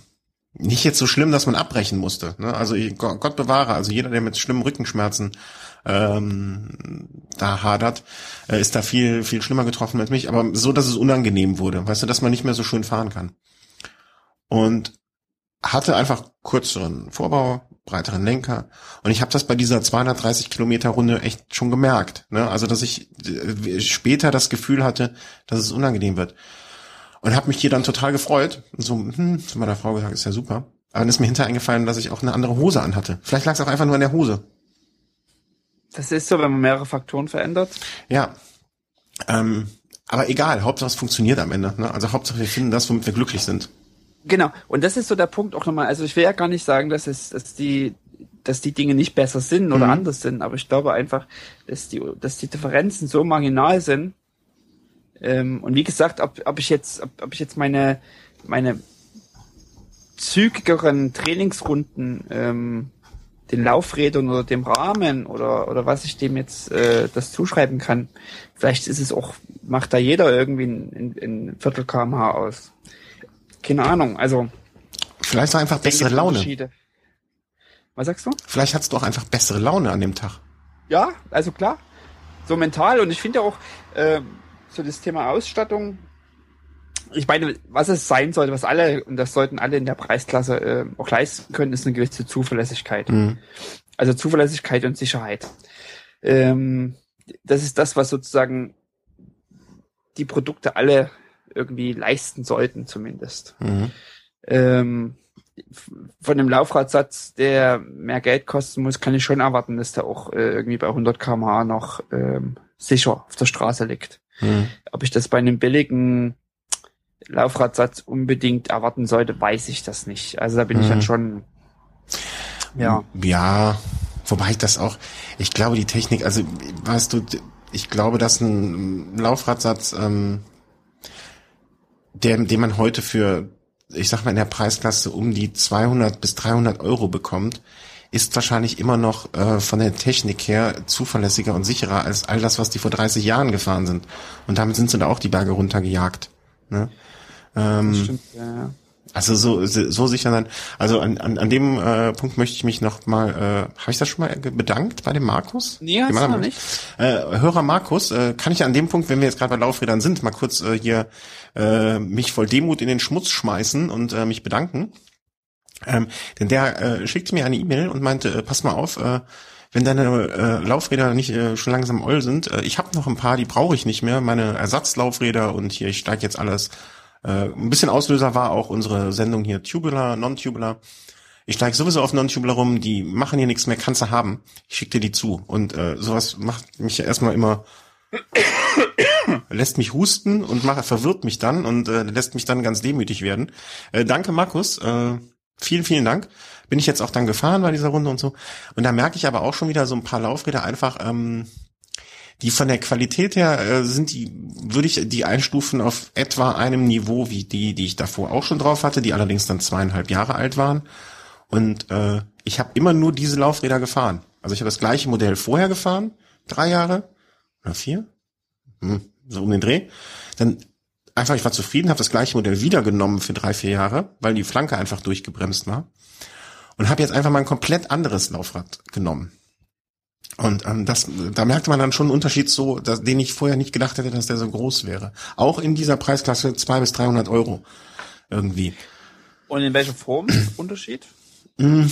Nicht jetzt so schlimm, dass man abbrechen musste. Ne? Also ich, Gott bewahre, also jeder, der mit schlimmen Rückenschmerzen ähm, da hadert, äh, ist da viel viel schlimmer getroffen als mich. Aber so, dass es unangenehm wurde, weißt du, dass man nicht mehr so schön fahren kann. Und hatte einfach kürzeren Vorbau, breiteren Lenker. Und ich habe das bei dieser 230 Kilometer Runde echt schon gemerkt. Ne? Also, dass ich äh, später das Gefühl hatte, dass es unangenehm wird. Und habe mich hier dann total gefreut. Und so, hm, zu meiner Frau gesagt, ist ja super. Aber dann ist mir hinterher eingefallen, dass ich auch eine andere Hose anhatte. Vielleicht lag es auch einfach nur an der Hose. Das ist so, wenn man mehrere Faktoren verändert. Ja. Ähm, aber egal, Hauptsache es funktioniert am Ende. Ne? Also Hauptsache wir finden das, womit wir glücklich sind. Genau. Und das ist so der Punkt auch nochmal. Also ich will ja gar nicht sagen, dass es, dass die, dass die Dinge nicht besser sind oder mhm. anders sind, aber ich glaube einfach, dass die, dass die Differenzen so marginal sind. Ähm, und wie gesagt, ob, ob ich jetzt, ob, ob ich jetzt meine, meine zügigeren Trainingsrunden ähm, den Laufrädern oder dem Rahmen oder oder was ich dem jetzt äh, das zuschreiben kann. Vielleicht ist es auch macht da jeder irgendwie ein, ein, ein Viertel kmh aus keine Ahnung, also. Vielleicht einfach bessere Laune. Was sagst du? Vielleicht hattest du auch einfach bessere Laune an dem Tag. Ja, also klar. So mental und ich finde auch, äh, so das Thema Ausstattung, ich meine, was es sein sollte, was alle, und das sollten alle in der Preisklasse äh, auch leisten können, ist eine gewisse Zuverlässigkeit. Mhm. Also Zuverlässigkeit und Sicherheit. Ähm, das ist das, was sozusagen die Produkte alle irgendwie leisten sollten zumindest. Mhm. Ähm, von dem Laufradsatz, der mehr Geld kosten muss, kann ich schon erwarten, dass der auch äh, irgendwie bei 100 km/h noch ähm, sicher auf der Straße liegt. Mhm. Ob ich das bei einem billigen Laufradsatz unbedingt erwarten sollte, weiß ich das nicht. Also da bin mhm. ich dann mhm. schon, ja. Ja, wobei ich das auch, ich glaube die Technik, also weißt du, ich glaube, dass ein Laufradsatz ähm, der, den man heute für, ich sag mal, in der Preisklasse um die 200 bis 300 Euro bekommt, ist wahrscheinlich immer noch äh, von der Technik her zuverlässiger und sicherer als all das, was die vor 30 Jahren gefahren sind. Und damit sind sie da auch die Berge runtergejagt. Ne? Ähm, stimmt, ja. Also so, so sicher sein. Also an, an, an dem äh, Punkt möchte ich mich noch mal, äh, habe ich das schon mal bedankt bei dem Markus? Nee, hast du noch nicht. Äh, Hörer Markus, äh, kann ich an dem Punkt, wenn wir jetzt gerade bei Laufrädern sind, mal kurz äh, hier äh, mich voll Demut in den Schmutz schmeißen und äh, mich bedanken. Ähm, denn der äh, schickte mir eine E-Mail und meinte, äh, pass mal auf, äh, wenn deine äh, Laufräder nicht äh, schon langsam oll sind, äh, ich habe noch ein paar, die brauche ich nicht mehr, meine Ersatzlaufräder und hier, ich steige jetzt alles äh, ein bisschen Auslöser war auch unsere Sendung hier Tubular, Non-Tubular. Ich steige sowieso auf Non-Tubular rum, die machen hier nichts mehr, kannst du haben. Ich schick dir die zu. Und äh, sowas macht mich erstmal immer lässt mich husten und macht, verwirrt mich dann und äh, lässt mich dann ganz demütig werden. Äh, danke, Markus. Äh, vielen, vielen Dank. Bin ich jetzt auch dann gefahren bei dieser Runde und so. Und da merke ich aber auch schon wieder so ein paar Laufräder einfach, ähm, die von der Qualität her äh, sind die, würde ich die einstufen auf etwa einem Niveau wie die, die ich davor auch schon drauf hatte, die allerdings dann zweieinhalb Jahre alt waren. Und äh, ich habe immer nur diese Laufräder gefahren. Also ich habe das gleiche Modell vorher gefahren, drei Jahre oder vier, hm, so um den Dreh. Dann einfach, ich war zufrieden, habe das gleiche Modell wieder genommen für drei, vier Jahre, weil die Flanke einfach durchgebremst war. Und habe jetzt einfach mal ein komplett anderes Laufrad genommen. Und ähm, das, da merkte man dann schon einen Unterschied so, dass, den ich vorher nicht gedacht hätte, dass der so groß wäre. Auch in dieser Preisklasse zwei bis 300 Euro irgendwie. Und in welcher Form Unterschied? Hm.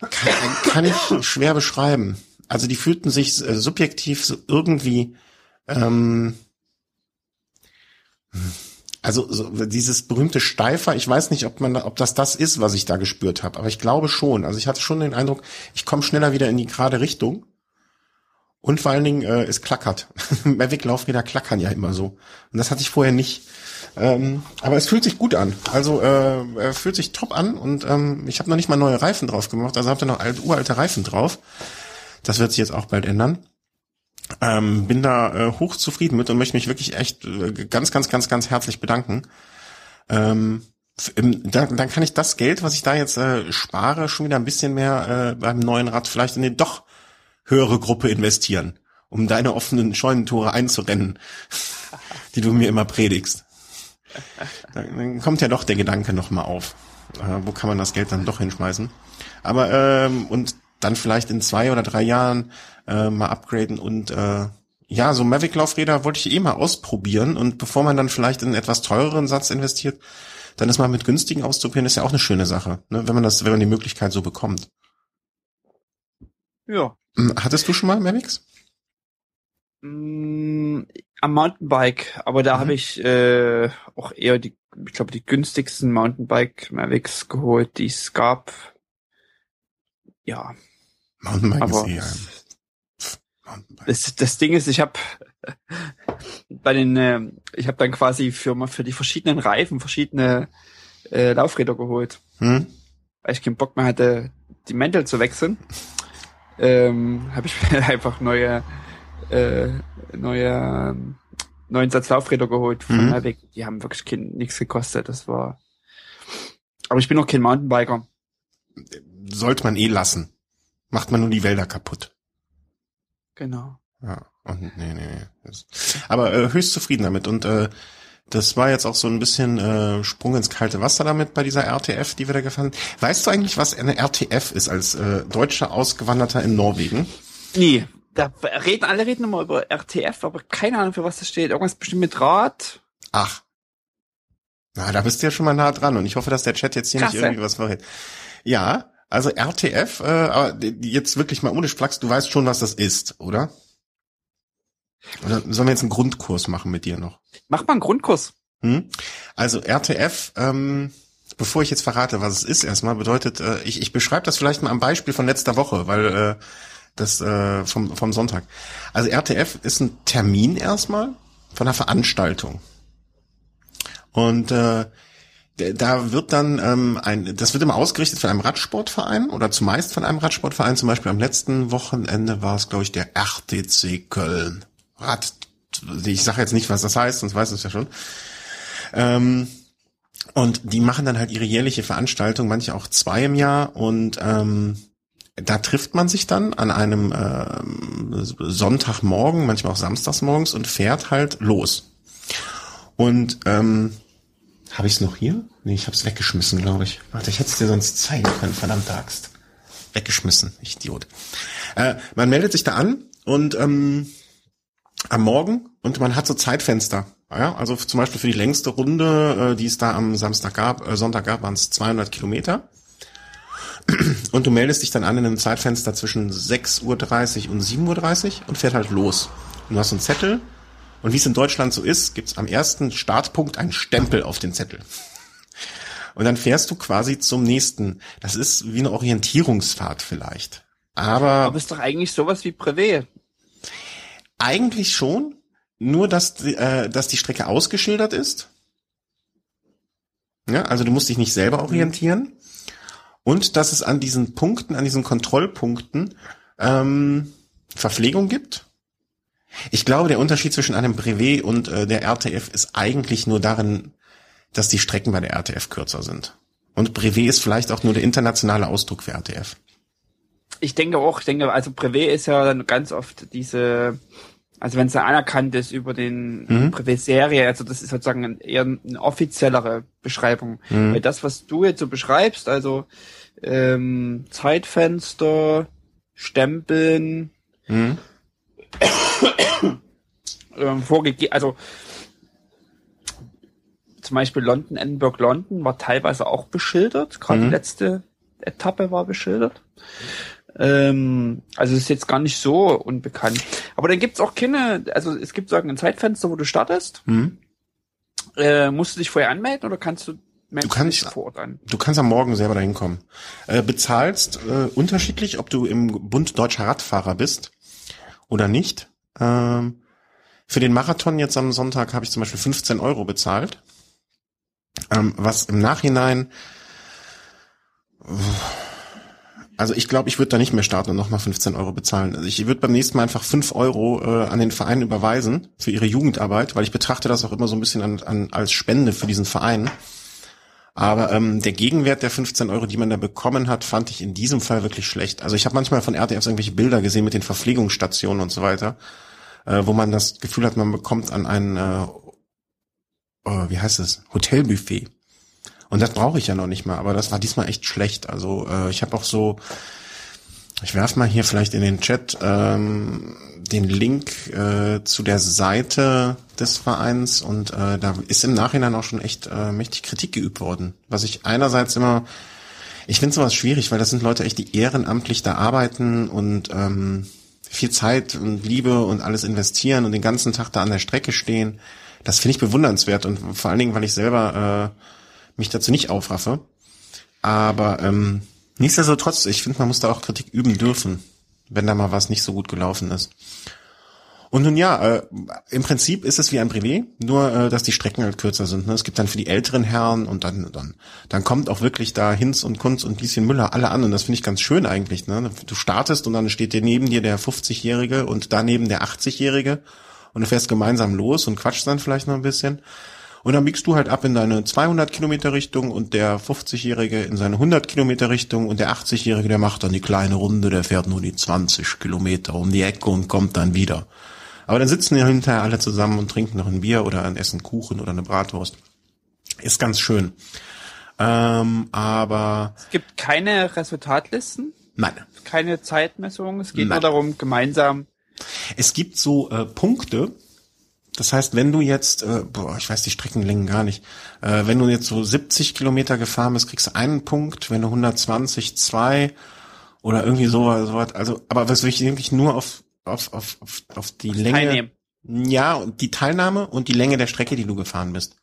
Kann, kann ich schwer beschreiben. Also die fühlten sich äh, subjektiv irgendwie Ähm, also so, dieses berühmte Steifer, ich weiß nicht, ob man, ob das das ist, was ich da gespürt habe, aber ich glaube schon. Also ich hatte schon den Eindruck, ich komme schneller wieder in die gerade Richtung. Und vor allen Dingen, äh, es klackert. Mavic-Laufräder klackern ja immer so. Und das hatte ich vorher nicht. Ähm, aber es fühlt sich gut an. Also äh, er fühlt sich top an und ähm, ich habe noch nicht mal neue Reifen drauf gemacht. Also habt ihr noch alt, uralte Reifen drauf. Das wird sich jetzt auch bald ändern. Ähm, bin da äh, hochzufrieden mit und möchte mich wirklich echt äh, ganz, ganz, ganz, ganz herzlich bedanken. Ähm, im, da, dann kann ich das Geld, was ich da jetzt äh, spare, schon wieder ein bisschen mehr äh, beim neuen Rad vielleicht in den doch höhere Gruppe investieren, um deine offenen Scheunentore einzurennen, die du mir immer predigst. Dann, dann kommt ja doch der Gedanke nochmal auf. Äh, wo kann man das Geld dann doch hinschmeißen? Aber ähm, und dann vielleicht in zwei oder drei Jahren äh, mal upgraden und äh, ja, so Mavic-Laufräder wollte ich eh mal ausprobieren und bevor man dann vielleicht in einen etwas teureren Satz investiert, dann ist mal mit günstigen auszuprobieren, ist ja auch eine schöne Sache, ne? wenn man das, wenn man die Möglichkeit so bekommt. Ja. Hm, hattest du schon mal Mavics? Mm, am Mountainbike, aber da mhm. habe ich äh, auch eher die, ich glaube, die günstigsten Mountainbike Mavics geholt, die es gab. Ja. Mountainbike aber ist eher das, das Ding ist, ich habe bei den, äh, ich habe dann quasi für für die verschiedenen Reifen verschiedene äh, Laufräder geholt, hm? weil ich keinen Bock mehr hatte, die Mäntel zu wechseln. Ähm, habe ich mir einfach neue äh, neue neuen Satz Laufräder geholt von mhm. Die haben wirklich nichts gekostet. Das war. Aber ich bin noch kein Mountainbiker. Sollte man eh lassen. Macht man nur die Wälder kaputt. Genau. Ja, und nee, nee, nee. Aber äh, höchst zufrieden damit. Und äh, das war jetzt auch so ein bisschen äh, Sprung ins kalte Wasser damit bei dieser RTF, die wir da gefahren Weißt du eigentlich, was eine RTF ist als äh, deutscher Ausgewanderter in Norwegen? Nee, da reden alle reden immer über RTF, aber keine Ahnung, für was das steht. Irgendwas bestimmt mit Rad. Ach. Na, da bist du ja schon mal nah dran und ich hoffe, dass der Chat jetzt hier Klasse. nicht irgendwie was verrät. Ja, also RTF, äh, aber jetzt wirklich mal ohne Flachs, du weißt schon, was das ist, oder? Oder sollen wir jetzt einen Grundkurs machen mit dir noch? Mach mal einen Grundkurs. Hm? Also RTF, ähm, bevor ich jetzt verrate, was es ist, erstmal bedeutet, äh, ich, ich beschreibe das vielleicht mal am Beispiel von letzter Woche, weil äh, das äh, vom, vom Sonntag. Also RTF ist ein Termin erstmal von einer Veranstaltung. Und äh, da wird dann ähm, ein, das wird immer ausgerichtet von einem Radsportverein oder zumeist von einem Radsportverein. Zum Beispiel am letzten Wochenende war es, glaube ich, der RTC Köln. Rad, ich sage jetzt nicht, was das heißt, sonst weiß es ja schon. Ähm, und die machen dann halt ihre jährliche Veranstaltung, manche auch zwei im Jahr. Und ähm, da trifft man sich dann an einem äh, Sonntagmorgen, manchmal auch samstagsmorgens und fährt halt los. Und ähm, habe ich es noch hier? Nee, ich habe es weggeschmissen, glaube ich. Warte, ich hätte es dir sonst zeigen können, verdammte Axt. Weggeschmissen, ich Idiot. Äh, man meldet sich da an und ähm, am Morgen und man hat so Zeitfenster. Ja, also zum Beispiel für die längste Runde, äh, die es da am Samstag gab, äh, Sonntag gab, waren es 200 Kilometer. Und du meldest dich dann an in einem Zeitfenster zwischen 6.30 Uhr und 7.30 Uhr und fährt halt los. Und du hast einen Zettel und wie es in Deutschland so ist, gibt's am ersten Startpunkt einen Stempel auf den Zettel. Und dann fährst du quasi zum nächsten. Das ist wie eine Orientierungsfahrt vielleicht. Aber. Aber ist doch eigentlich sowas wie Privé. Eigentlich schon, nur dass, äh, dass die Strecke ausgeschildert ist. Ja, also du musst dich nicht selber orientieren. Und dass es an diesen Punkten, an diesen Kontrollpunkten ähm, Verpflegung gibt. Ich glaube, der Unterschied zwischen einem Brevet und äh, der RTF ist eigentlich nur darin, dass die Strecken bei der RTF kürzer sind. Und Brevet ist vielleicht auch nur der internationale Ausdruck für RTF ich denke auch, ich denke, also Brevet ist ja dann ganz oft diese, also wenn es ja anerkannt ist über den mhm. Brevet-Serie, also das ist sozusagen eher eine offiziellere Beschreibung. Mhm. Weil das, was du jetzt so beschreibst, also ähm, Zeitfenster, Stempeln, mhm. ähm, vorgegeben, also zum Beispiel London, Edinburgh, London war teilweise auch beschildert, gerade die mhm. letzte Etappe war beschildert. Ähm, also ist jetzt gar nicht so unbekannt. Aber dann gibt's auch keine, also es gibt sagen ein Zeitfenster, wo du startest. Hm? Äh, musst du dich vorher anmelden oder kannst du Du kannst, vor Ort an? du kannst am Morgen selber dahin kommen. Äh, bezahlst äh, unterschiedlich, ob du im Bund Deutscher Radfahrer bist oder nicht. Ähm, für den Marathon jetzt am Sonntag habe ich zum Beispiel 15 Euro bezahlt, ähm, was im Nachhinein also ich glaube, ich würde da nicht mehr starten und nochmal 15 Euro bezahlen. Also ich würde beim nächsten Mal einfach 5 Euro äh, an den Verein überweisen für ihre Jugendarbeit, weil ich betrachte das auch immer so ein bisschen an, an, als Spende für diesen Verein. Aber ähm, der Gegenwert der 15 Euro, die man da bekommen hat, fand ich in diesem Fall wirklich schlecht. Also ich habe manchmal von RTF irgendwelche Bilder gesehen mit den Verpflegungsstationen und so weiter, äh, wo man das Gefühl hat, man bekommt an ein, äh, oh, wie heißt es, Hotelbuffet. Und das brauche ich ja noch nicht mal, aber das war diesmal echt schlecht. Also äh, ich habe auch so, ich werf mal hier vielleicht in den Chat ähm, den Link äh, zu der Seite des Vereins und äh, da ist im Nachhinein auch schon echt äh, mächtig Kritik geübt worden. Was ich einerseits immer, ich finde sowas schwierig, weil das sind Leute echt, die ehrenamtlich da arbeiten und ähm, viel Zeit und Liebe und alles investieren und den ganzen Tag da an der Strecke stehen. Das finde ich bewundernswert und vor allen Dingen, weil ich selber äh, mich dazu nicht aufraffe. Aber ähm, nichtsdestotrotz, ich finde, man muss da auch Kritik üben dürfen, wenn da mal was nicht so gut gelaufen ist. Und nun ja, äh, im Prinzip ist es wie ein Privé, nur äh, dass die Strecken halt kürzer sind. Ne? Es gibt dann für die älteren Herren und dann dann dann kommt auch wirklich da Hinz und Kunz und Lieschen Müller alle an und das finde ich ganz schön eigentlich. Ne? Du startest und dann steht dir neben dir der 50-Jährige und daneben der 80-Jährige und du fährst gemeinsam los und quatschst dann vielleicht noch ein bisschen. Und dann biegst du halt ab in deine 200 Kilometer Richtung und der 50-Jährige in seine 100 Kilometer Richtung und der 80-Jährige, der macht dann die kleine Runde, der fährt nur die 20 Kilometer um die Ecke und kommt dann wieder. Aber dann sitzen ja hinterher alle zusammen und trinken noch ein Bier oder ein Essen Kuchen oder eine Bratwurst. Ist ganz schön. Ähm, aber es gibt keine Resultatlisten. Nein. Keine Zeitmessung. Es geht Nein. nur darum, gemeinsam. Es gibt so äh, Punkte, das heißt, wenn du jetzt, äh, boah, ich weiß die Streckenlängen gar nicht, äh, wenn du jetzt so 70 Kilometer gefahren bist, kriegst du einen Punkt, wenn du 120, zwei oder irgendwie sowas, sowas. Also, aber was ich wirklich nur auf, auf, auf, auf, auf die Länge. Teilnehmen. Ja, und die Teilnahme und die Länge der Strecke, die du gefahren bist.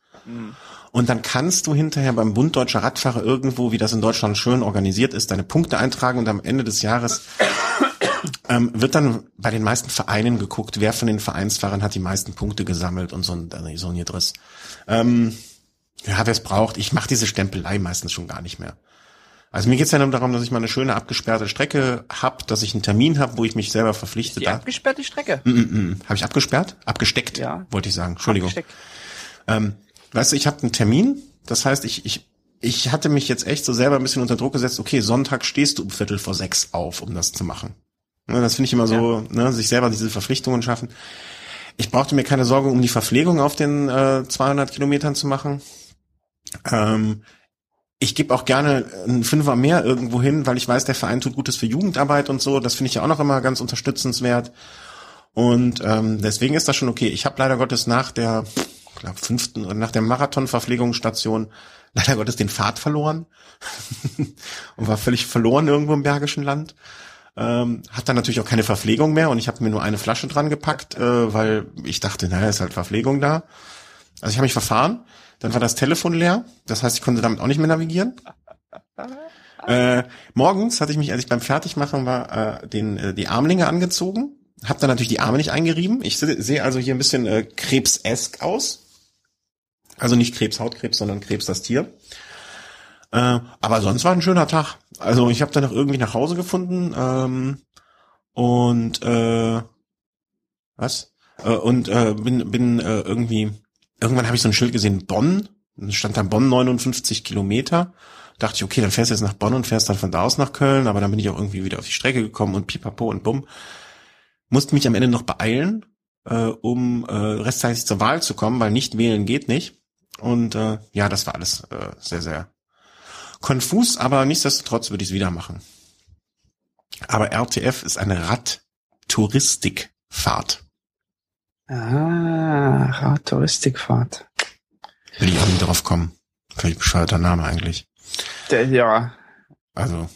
Und dann kannst du hinterher beim Bund Deutscher Radfahrer irgendwo, wie das in Deutschland schön organisiert ist, deine Punkte eintragen und am Ende des Jahres ähm, wird dann bei den meisten Vereinen geguckt, wer von den Vereinsfahrern hat die meisten Punkte gesammelt und so ein, äh, so ein Driss. Ähm, ja, wer es braucht, ich mache diese Stempelei meistens schon gar nicht mehr. Also mir geht's ja nur darum, dass ich mal eine schöne abgesperrte Strecke hab, dass ich einen Termin habe, wo ich mich selber verpflichte. Die Da, abgesperrte Strecke. mm, mm, mm. Habe ich abgesperrt? Abgesteckt, Ja. wollte ich sagen. Entschuldigung. Ähm, weißt du, ich habe einen Termin, das heißt, ich, ich, ich hatte mich jetzt echt so selber ein bisschen unter Druck gesetzt, okay, Sonntag stehst du um Viertel vor sechs auf, um das zu machen. Ne, das finde ich immer so, ne, sich selber diese Verpflichtungen schaffen. Ich brauchte mir keine Sorge um die Verpflegung auf den äh, 200 Kilometern zu machen. Ähm, ich gebe auch gerne einen Fünfer mehr irgendwo hin, weil ich weiß, der Verein tut Gutes für Jugendarbeit und so. Das finde ich ja auch noch immer ganz unterstützenswert. Und ähm, deswegen ist das schon okay. Ich habe leider Gottes nach der glaub, fünften oder nach der Marathon-Verpflegungsstation leider Gottes den Pfad verloren und war völlig verloren irgendwo im Bergischen Land. Ähm, hat dann natürlich auch keine Verpflegung mehr und ich habe mir nur eine Flasche dran gepackt, äh, weil ich dachte, naja, ist halt Verpflegung da. Also ich habe mich verfahren, dann war das Telefon leer, das heißt, ich konnte damit auch nicht mehr navigieren. Äh, morgens hatte ich mich, als ich beim Fertigmachen war, äh, den, äh, die Armlinge angezogen, habe dann natürlich die Arme nicht eingerieben. Ich se- sehe also hier ein bisschen äh, krebsesk aus. Also nicht Krebs, Hautkrebs, sondern Krebs das Tier. Äh, aber sonst war ein schöner Tag. Also ich habe dann noch irgendwie nach Hause gefunden ähm, und äh, was? Äh, und äh, bin, bin äh, irgendwie, irgendwann habe ich so ein Schild gesehen, Bonn. Dann stand da Bonn 59 Kilometer. Dachte ich, okay, dann fährst du jetzt nach Bonn und fährst dann von da aus nach Köln, aber dann bin ich auch irgendwie wieder auf die Strecke gekommen und pipapo und bumm. Musste mich am Ende noch beeilen, äh, um äh, rechtzeitig zur Wahl zu kommen, weil nicht wählen geht nicht. Und äh, ja, das war alles äh, sehr, sehr konfus, aber nichtsdestotrotz würde ich es wieder machen. Aber RTF ist eine Radtouristikfahrt. Ah, Radtouristikfahrt. Will ich auch nicht drauf kommen. Völlig bescheuerter Name eigentlich. Der, ja, Also,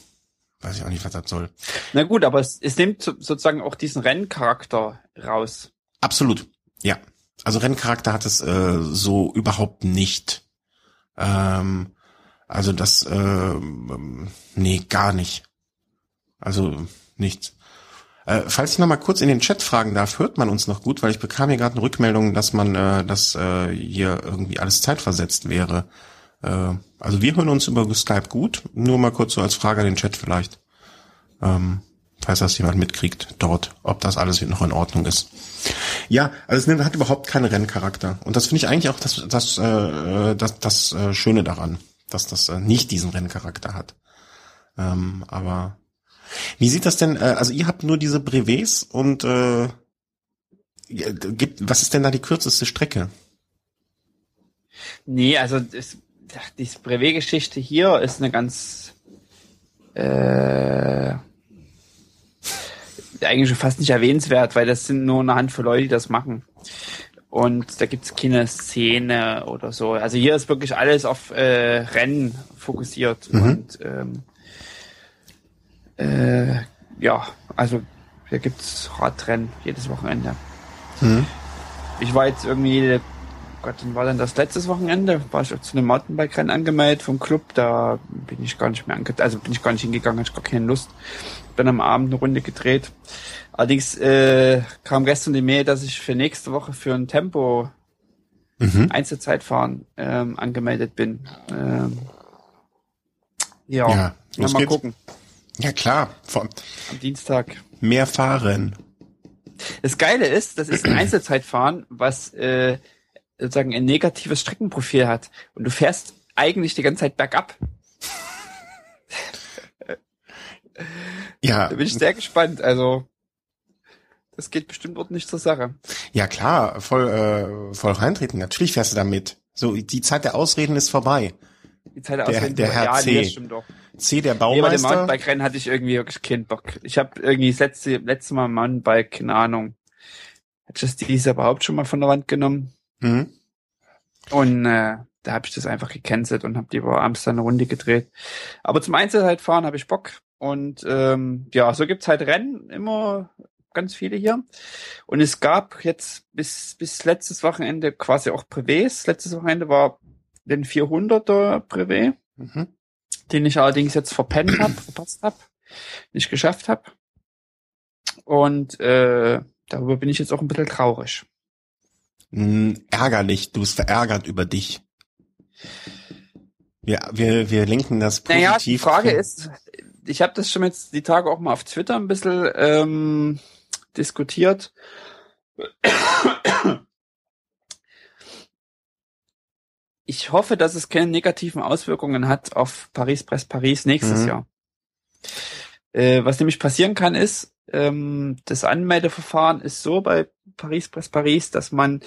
weiß ich auch nicht, was das soll. Na gut, aber es, es nimmt sozusagen auch diesen Renncharakter raus. Absolut, ja. Also Renncharakter hat es äh, so überhaupt nicht. Ähm, also das, äh, nee, gar nicht. Also nichts. Äh, falls ich noch mal kurz in den Chat fragen darf, hört man uns noch gut, weil ich bekam hier gerade eine Rückmeldung, dass man, äh, dass äh, hier irgendwie alles zeitversetzt wäre. Äh, also wir hören uns über Skype gut. Nur mal kurz so als Frage an den Chat vielleicht. Ähm, falls das jemand mitkriegt dort, ob das alles noch in Ordnung ist. Ja, also es hat überhaupt keinen Renncharakter. Und das finde ich eigentlich auch das, das, äh, das, das äh, Schöne daran, dass das äh, nicht diesen Renncharakter hat. Ähm, aber wie sieht das denn, äh, also ihr habt nur diese Brevets und äh, gibt, was ist denn da die kürzeste Strecke? Nee, also das, die Brevet-Geschichte hier ist eine ganz äh, eigentlich schon fast nicht erwähnenswert, weil das sind nur eine Handvoll Leute, die das machen. Und da gibt's keine Szene oder so. Also hier ist wirklich alles auf äh, Rennen fokussiert. Mhm. Und ähm, äh, ja, also hier gibt's Radrennen jedes Wochenende. Mhm. Ich war jetzt irgendwie Gott, wann war denn das letztes Wochenende? War ich zu einem Mountainbike-Rennen angemeldet vom Club, da bin ich gar nicht mehr ange also bin ich gar nicht hingegangen, hatte gar keine Lust. Bin am Abend eine Runde gedreht. Allerdings äh, kam gestern die Mail, dass ich für nächste Woche für ein Tempo mhm. Einzelzeitfahren ähm, angemeldet bin. Ähm, ja, ja mal geht's. gucken. Ja klar, Von am Dienstag. Mehr fahren. Das Geile ist, das ist ein Einzelzeitfahren, was äh, sozusagen ein negatives Streckenprofil hat und du fährst eigentlich die ganze Zeit bergab. ja. Da bin ich sehr gespannt. Also das geht bestimmt ordentlich zur Sache. Ja klar, voll äh, voll reintreten. Natürlich fährst du damit. So die Zeit der Ausreden ist vorbei. Die Zeit der, der Ausreden. Der Herr ja, C. Nee, stimmt doch. C der Baumeister. Nee, bei dem Mountainbike-Rennen hatte ich irgendwie wirklich keinen Bock. Ich habe irgendwie das letzte letzte Mal Mountainbike, keine Ahnung. Hätte ich das dieses überhaupt schon mal von der Wand genommen? Mhm. Und äh, da habe ich das einfach gecancelt und habe lieber abends dann eine Runde gedreht. Aber zum Einzelheitfahren habe ich Bock. Und ähm, ja, so gibt's halt Rennen, immer ganz viele hier. Und es gab jetzt bis, bis letztes Wochenende quasi auch Privés. Letztes Wochenende war den 400er Privé, mhm. Den ich allerdings jetzt verpennt habe, verpasst habe, nicht geschafft habe. Und äh, darüber bin ich jetzt auch ein bisschen traurig mh, hm, ärgerlich, du bist verärgert über dich. Wir, wir, wir lenken das positiv. Naja, die Frage ist, ich habe das schon jetzt die Tage auch mal auf Twitter ein bisschen ähm, diskutiert. Ich hoffe, dass es keine negativen Auswirkungen hat auf Paris Press Paris nächstes mhm. Jahr. Äh, was nämlich passieren kann, ist, ähm, das Anmeldeverfahren ist so bei Paris Press Paris, dass man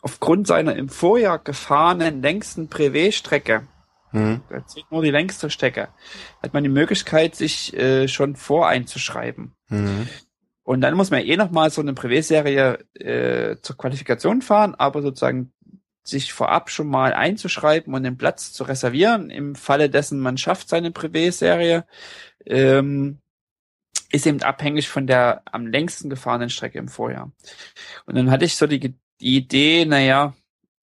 aufgrund seiner im Vorjahr gefahrenen längsten Privé-Strecke, mhm. zählt nur die längste Strecke, hat man die Möglichkeit, sich äh, schon voreinzuschreiben. Mhm. Und dann muss man eh nochmal so eine Privé-Serie äh, zur Qualifikation fahren, aber sozusagen sich vorab schon mal einzuschreiben und den Platz zu reservieren, im Falle dessen man schafft seine Privé-Serie, ähm, ist eben abhängig von der am längsten gefahrenen Strecke im Vorjahr. Und dann hatte ich so die, die Idee, naja,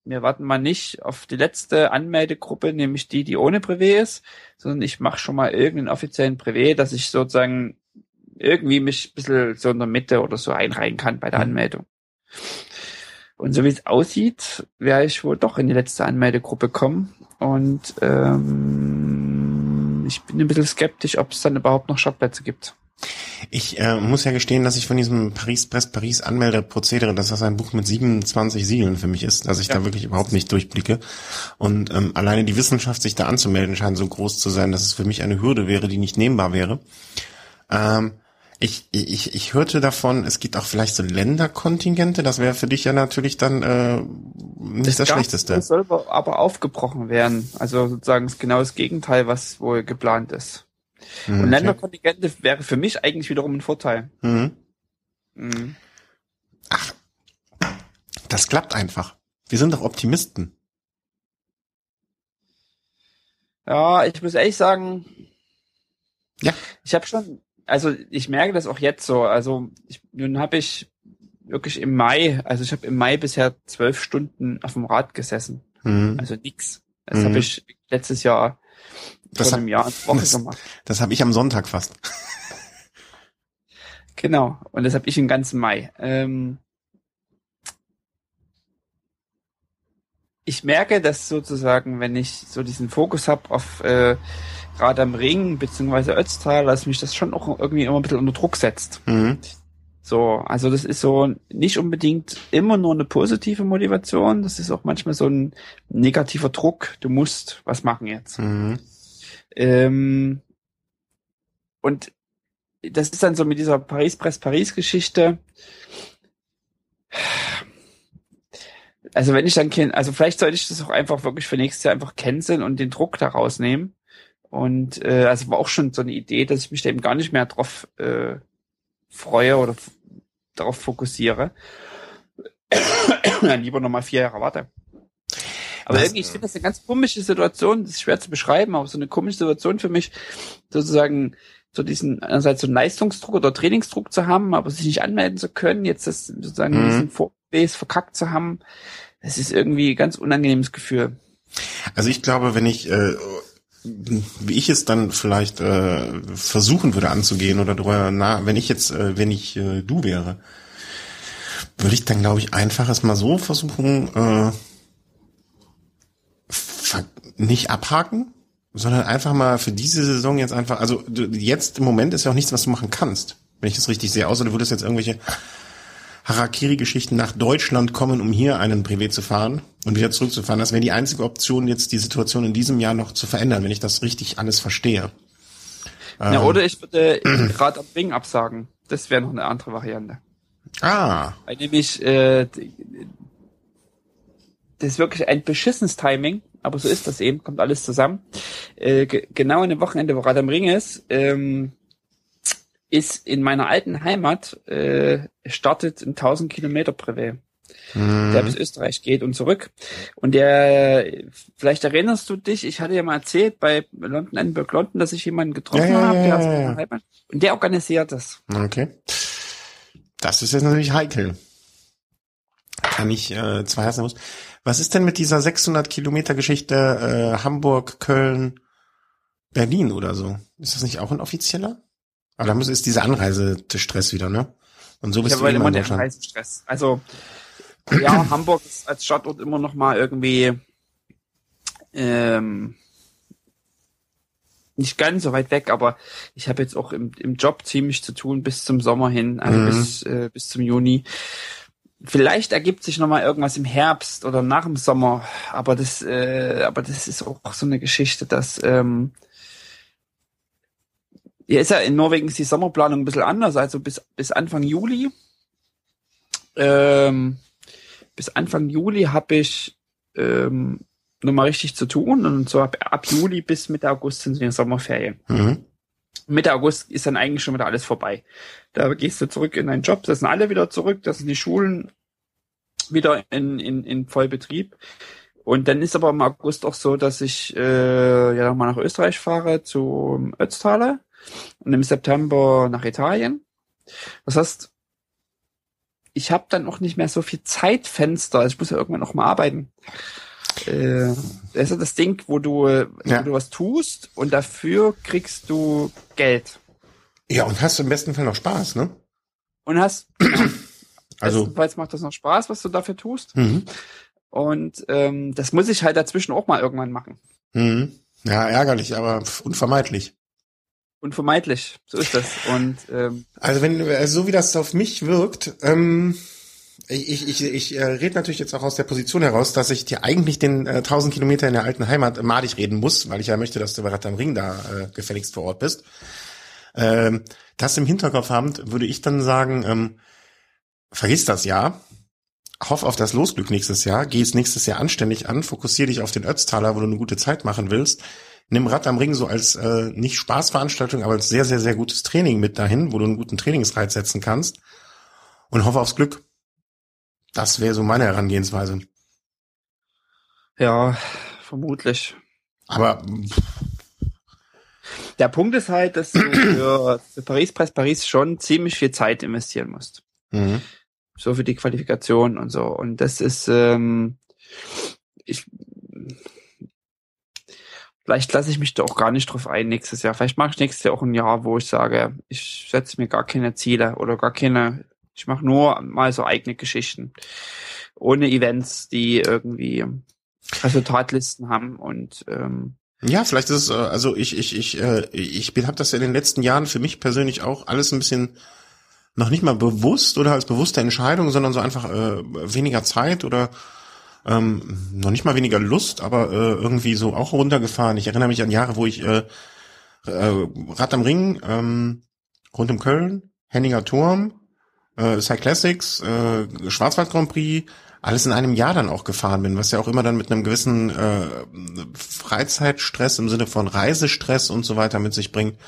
wir warten mal nicht auf die letzte Anmeldegruppe, nämlich die, die ohne Privé ist, sondern ich mache schon mal irgendeinen offiziellen Privé, dass ich sozusagen irgendwie mich ein bisschen so in der Mitte oder so einreihen kann bei der mhm. Anmeldung. Und so wie es aussieht, werde ich wohl doch in die letzte Anmeldegruppe kommen. Und ähm, ich bin ein bisschen skeptisch, ob es dann überhaupt noch Shopplätze gibt. Ich äh, muss ja gestehen, dass ich von diesem Paris Press Paris Anmeldeprozedere, dass das ein Buch mit 27 Siegeln für mich ist, dass ich ja. da wirklich überhaupt nicht durchblicke. Und ähm, alleine die Wissenschaft, sich da anzumelden, scheint so groß zu sein, dass es für mich eine Hürde wäre, die nicht nehmbar wäre. Ähm, ich, ich, ich hörte davon, es gibt auch vielleicht so Länderkontingente, das wäre für dich ja natürlich dann äh, nicht das, das Schlechteste. Das soll aber aufgebrochen werden. Also sozusagen genau das Gegenteil, was wohl geplant ist. Mhm, Und Länderkontingente okay. wäre für mich eigentlich wiederum ein Vorteil. Mhm. Mhm. Ach, das klappt einfach. Wir sind doch Optimisten. Ja, ich muss ehrlich sagen, ja. Ich habe schon, also ich merke das auch jetzt so. Also ich, nun habe ich wirklich im Mai, also ich habe im Mai bisher zwölf Stunden auf dem Rad gesessen. Mhm. Also nix. Das mhm. habe ich letztes Jahr das vor einem Jahr ins Woche das, gemacht. Das habe ich am Sonntag fast. genau. Und das habe ich im ganzen Mai. Ähm, ich merke, dass sozusagen, wenn ich so diesen Fokus habe auf äh, Rad am Ring beziehungsweise Ötztal, dass mich das schon auch irgendwie immer ein bisschen unter Druck setzt. Mhm. So, also das ist so nicht unbedingt immer nur eine positive Motivation, das ist auch manchmal so ein negativer Druck, du musst was machen jetzt. Mhm. Ähm, und das ist dann so mit dieser Paris-Press-Paris-Geschichte. Also wenn ich dann, also vielleicht sollte ich das auch einfach wirklich für nächstes Jahr einfach canceln und den Druck da rausnehmen. Und äh, also war auch schon so eine Idee, dass ich mich da eben gar nicht mehr drauf äh, freue oder darauf fokussiere, dann lieber nochmal vier Jahre warte. Aber Was, irgendwie, ich finde das eine ganz komische Situation, das ist schwer zu beschreiben, aber so eine komische Situation für mich, sozusagen so diesen einerseits so einen Leistungsdruck oder Trainingsdruck zu haben, aber sich nicht anmelden zu können, jetzt das sozusagen mhm. diesen Vorbase verkackt zu haben, das ist irgendwie ein ganz unangenehmes Gefühl. Also ich glaube, wenn ich äh, wie ich es dann vielleicht äh, versuchen würde anzugehen oder drüber na, wenn ich jetzt, äh, wenn ich äh, du wäre, würde ich dann glaube ich einfach es mal so versuchen, äh, nicht abhaken, sondern einfach mal für diese Saison jetzt einfach, also jetzt im Moment ist ja auch nichts, was du machen kannst, wenn ich das richtig sehe, außer du würdest jetzt irgendwelche Harakiri-Geschichten nach Deutschland kommen, um hier einen Privé zu fahren und wieder zurückzufahren. Das wäre die einzige Option, jetzt die Situation in diesem Jahr noch zu verändern, wenn ich das richtig alles verstehe. Ja, ähm, oder ich würde gerade am Ring absagen. Das wäre noch eine andere Variante. Ah. Weil nämlich äh, das ist wirklich ein beschissenes Timing, aber so ist das eben, kommt alles zusammen. Äh, genau in dem Wochenende, wo Rad am Ring ist, ähm, ist in meiner alten Heimat, äh, startet ein 1000 Kilometer Privé, mhm. der bis Österreich geht und zurück. Und der, vielleicht erinnerst du dich, ich hatte ja mal erzählt bei London, Edinburgh, London, dass ich jemanden getroffen ja, habe, der ja, aus meiner Heimat, und der organisiert das. Okay. Das ist jetzt natürlich heikel. Kann ich äh, zwei Herzen muss. Was ist denn mit dieser 600 Kilometer Geschichte äh, Hamburg, Köln, Berlin oder so? Ist das nicht auch ein offizieller? Aber da muss ist dieser Anreisestress wieder, ne? Und so bist ich du immer in Deutschland. Anreisestress. Also ja, Hamburg ist als Stadtort immer noch mal irgendwie ähm, nicht ganz so weit weg, aber ich habe jetzt auch im, im Job ziemlich zu tun bis zum Sommer hin, also mhm. bis, äh, bis zum Juni. Vielleicht ergibt sich noch mal irgendwas im Herbst oder nach dem Sommer, aber das, äh, aber das ist auch so eine Geschichte, dass ähm, ja, ist ja in Norwegen ist die Sommerplanung ein bisschen anders, also bis, bis Anfang Juli. Ähm, bis Anfang Juli habe ich ähm, nochmal richtig zu tun und so ab, ab Juli bis Mitte August sind die Sommerferien. Mhm. Mitte August ist dann eigentlich schon wieder alles vorbei. Da gehst du zurück in deinen Job, da sind alle wieder zurück, da sind die Schulen wieder in, in, in Vollbetrieb. Und dann ist aber im August auch so, dass ich äh, ja nochmal nach Österreich fahre zu Ötztaler und im September nach Italien. Das heißt, ich habe dann auch nicht mehr so viel Zeitfenster. Also ich muss ja irgendwann noch mal arbeiten. Äh, das ist ja das Ding, wo du, ja. wo du was tust und dafür kriegst du Geld. Ja, und hast im besten Fall noch Spaß, ne? Und hast, also, bestenfalls macht das noch Spaß, was du dafür tust. Mhm. Und ähm, das muss ich halt dazwischen auch mal irgendwann machen. Mhm. Ja, ärgerlich, aber unvermeidlich unvermeidlich. So ist das. Und ähm, also wenn also so wie das auf mich wirkt, ähm, ich, ich, ich äh, rede natürlich jetzt auch aus der Position heraus, dass ich dir eigentlich den äh, 1000 Kilometer in der alten Heimat madig reden muss, weil ich ja möchte, dass du bei Rad am Ring da äh, gefälligst vor Ort bist. Ähm, das im Hinterkopf habend, würde ich dann sagen, ähm, vergiss das ja, hoff auf das Losglück nächstes Jahr, geh es nächstes Jahr anständig an, fokussier dich auf den Ötztaler, wo du eine gute Zeit machen willst nimm Rad am Ring so als äh, nicht Spaßveranstaltung, aber als sehr, sehr, sehr gutes Training mit dahin, wo du einen guten Trainingsreiz setzen kannst und hoffe aufs Glück. Das wäre so meine Herangehensweise. Ja, vermutlich. Aber Der Punkt ist halt, dass du für, für Paris Preis Paris schon ziemlich viel Zeit investieren musst. Mhm. So für die Qualifikation und so. Und das ist, ähm, ich, vielleicht lasse ich mich da auch gar nicht drauf ein nächstes Jahr. Vielleicht mache ich nächstes Jahr auch ein Jahr, wo ich sage, ich setze mir gar keine Ziele oder gar keine, ich mache nur mal so eigene Geschichten. Ohne Events, die irgendwie Resultatlisten haben und ähm, ja, vielleicht ist es, äh, also ich, ich, ich, äh, ich habe das in den letzten Jahren für mich persönlich auch alles ein bisschen noch nicht mal bewusst oder als bewusste Entscheidung, sondern so einfach äh, weniger Zeit oder ähm, noch nicht mal weniger Lust, aber äh, irgendwie so auch runtergefahren. Ich erinnere mich an Jahre, wo ich äh, äh, Rad am Ring, ähm, rund um Köln, Henninger Turm, äh, Cyclassics, äh, Schwarzwald Grand Prix, alles in einem Jahr dann auch gefahren bin, was ja auch immer dann mit einem gewissen äh, Freizeitstress im Sinne von Reisestress und so weiter mit sich bringt.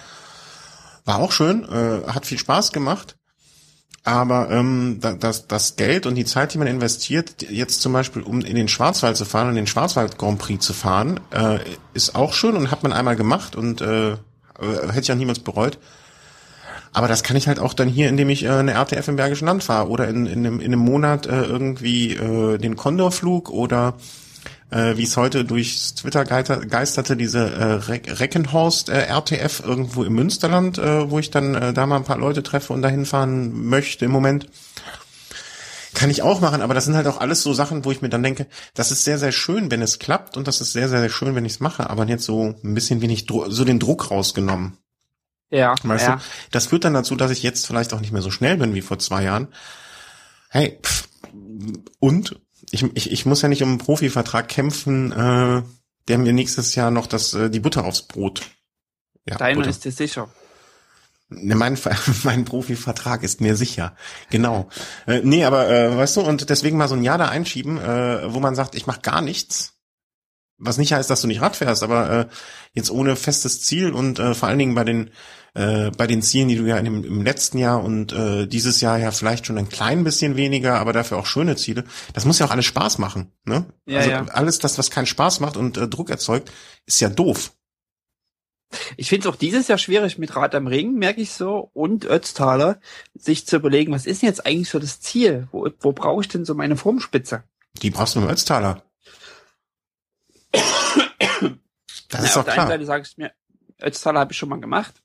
War auch schön, äh, hat viel Spaß gemacht. Aber ähm, das, das Geld und die Zeit, die man investiert, jetzt zum Beispiel, um in den Schwarzwald zu fahren und den Schwarzwald Grand Prix zu fahren, äh, ist auch schön und hat man einmal gemacht und äh, hätte ich auch niemals bereut. Aber das kann ich halt auch dann hier, indem ich äh, eine RTF im Bergischen Land fahre oder in, in, einem, in einem Monat äh, irgendwie äh, den Condorflug oder äh, wie es heute durchs Twitter geisterte, diese äh, Reckenhorst äh, RTF irgendwo im Münsterland, äh, wo ich dann äh, da mal ein paar Leute treffe und dahin fahren möchte im Moment. Kann ich auch machen, aber das sind halt auch alles so Sachen, wo ich mir dann denke, das ist sehr, sehr schön, wenn es klappt und das ist sehr, sehr schön, wenn ich es mache, aber jetzt so ein bisschen wenig so den Druck rausgenommen. Ja. Weißt ja. du, das führt dann dazu, dass ich jetzt vielleicht auch nicht mehr so schnell bin wie vor zwei Jahren. Hey, pff, und ich, ich, ich muss ja nicht um einen Profivertrag kämpfen, äh, der mir nächstes Jahr noch das, äh, die Butter aufs Brot. Ja, Deiner Butter. ist dir sicher. Ne, mein, mein Profivertrag ist mir sicher. Genau. Äh, nee, aber äh, weißt du, und deswegen mal so ein Jahr da einschieben, äh, wo man sagt, ich mache gar nichts. Was nicht heißt, dass du nicht Rad fährst, aber äh, jetzt ohne festes Ziel und äh, vor allen Dingen bei den äh, bei den Zielen, die du ja im, im letzten Jahr und äh, dieses Jahr ja vielleicht schon ein klein bisschen weniger, aber dafür auch schöne Ziele. Das muss ja auch alles Spaß machen. Ne? Ja, also ja. alles das, was keinen Spaß macht und äh, Druck erzeugt, ist ja doof. Ich finde es auch dieses Jahr schwierig mit Rad am Ring, merke ich so, und Ötztaler, sich zu überlegen, was ist denn jetzt eigentlich so das Ziel? Wo, wo brauche ich denn so meine Formspitze? Die brauchst du im Ötztaler. Das Na, ist doch klar. Auf der einen Seite sage ich mir, Ötztaler habe ich schon mal gemacht.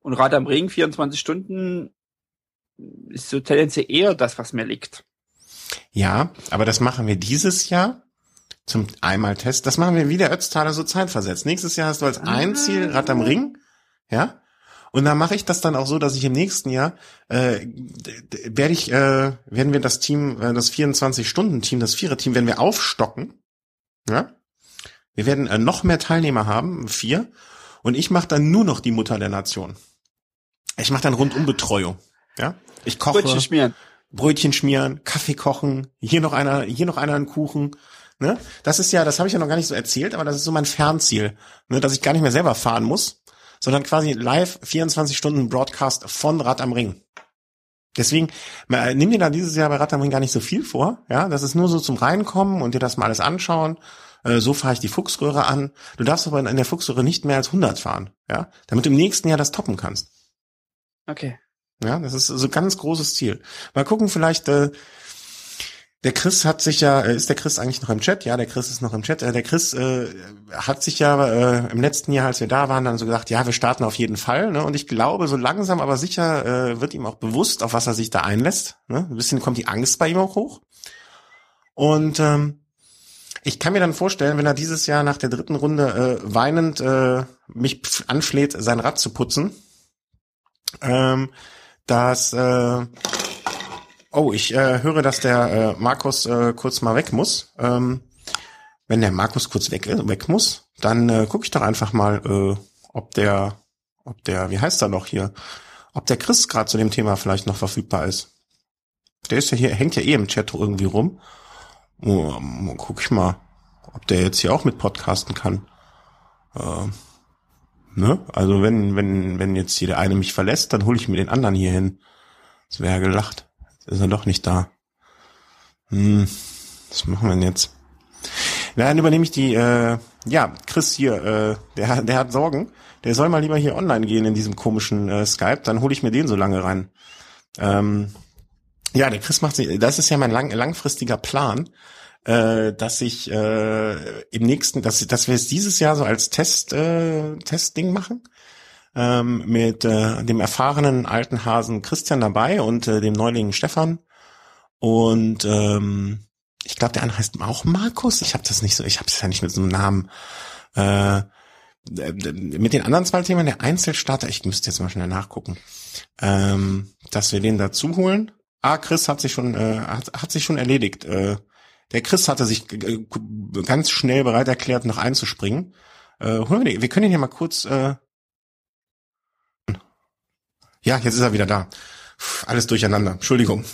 Und Rad am Ring, 24 Stunden, ist so tendenziell eher das, was mir liegt. Ja, aber das machen wir dieses Jahr zum einmal Test. Das machen wir wieder Ötztaler so zeitversetzt. Nächstes Jahr hast du als ah. ein Ziel Rad am Ring, ja. Und dann mache ich das dann auch so, dass ich im nächsten Jahr äh, werde ich äh, werden wir das Team, äh, das 24-Stunden-Team, das Vierer-Team, werden wir aufstocken, ja. Wir werden äh, noch mehr Teilnehmer haben, vier, und ich mache dann nur noch die Mutter der Nation. Ich mache dann Rundumbetreuung. Ja, ich koche. Brötchen schmieren. Brötchen schmieren, Kaffee kochen, hier noch einer, hier noch einer einen Kuchen. Ne? Das ist ja, das habe ich ja noch gar nicht so erzählt, aber das ist so mein Fernziel, ne? dass ich gar nicht mehr selber fahren muss, sondern quasi live 24 Stunden Broadcast von Rad am Ring. Deswegen nimm dir da dieses Jahr bei Rad am Ring gar nicht so viel vor, ja, das ist nur so zum Reinkommen und dir das mal alles anschauen. Äh, so fahre ich die Fuchsröhre an. Du darfst aber in der Fuchsröhre nicht mehr als 100 fahren, ja, damit du im nächsten Jahr das toppen kannst. Okay. Ja, das ist so ganz großes Ziel. Mal gucken, vielleicht, äh, der Chris hat sich ja, äh, ist der Chris eigentlich noch im Chat? Ja, der Chris ist noch im Chat. Äh, der Chris äh, hat sich ja äh, im letzten Jahr, als wir da waren, dann so gesagt, ja, wir starten auf jeden Fall. Ne? Und ich glaube, so langsam, aber sicher äh, wird ihm auch bewusst, auf was er sich da einlässt. Ne? Ein bisschen kommt die Angst bei ihm auch hoch. Und ähm, ich kann mir dann vorstellen, wenn er dieses Jahr nach der dritten Runde äh, weinend äh, mich anfleht, sein Rad zu putzen, ähm, dass äh, oh, ich äh, höre, dass der äh, Markus äh, kurz mal weg muss. Ähm, wenn der Markus kurz weg, weg muss, dann äh, gucke ich doch einfach mal, äh, ob der, ob der, wie heißt er noch hier, ob der Chris gerade zu dem Thema vielleicht noch verfügbar ist. Der ist ja hier, hängt ja eh im Chat irgendwie rum. Oh, guck ich mal, ob der jetzt hier auch mit podcasten kann. Äh, Ne? Also wenn, wenn, wenn jetzt hier der eine mich verlässt, dann hole ich mir den anderen hier hin. Das wäre ja gelacht. Jetzt ist er doch nicht da. Hm, was machen wir denn jetzt? Na, dann übernehme ich die, äh, ja, Chris hier, äh, der, der hat Sorgen. Der soll mal lieber hier online gehen in diesem komischen äh, Skype, dann hole ich mir den so lange rein. Ähm, ja, der Chris macht sich, das ist ja mein lang, langfristiger Plan, äh, dass ich äh, im nächsten, dass, dass wir es dieses Jahr so als Test, äh, Testding machen. Ähm, mit äh, dem erfahrenen alten Hasen Christian dabei und äh, dem Neulingen Stefan. Und ähm, ich glaube, der andere heißt auch Markus. Ich habe das nicht so, ich habe es ja nicht mit so einem Namen. Äh, mit den anderen zwei Themen, der Einzelstarter, ich müsste jetzt mal schnell nachgucken, ähm, dass wir den dazu holen. Ah, Chris hat sich schon, äh, hat, hat sich schon erledigt. Äh, der Chris hatte sich äh, ganz schnell bereit erklärt, noch einzuspringen. Äh, holen wir, den, wir können ihn hier mal kurz. Äh, ja, jetzt ist er wieder da. Puh, alles durcheinander. Entschuldigung.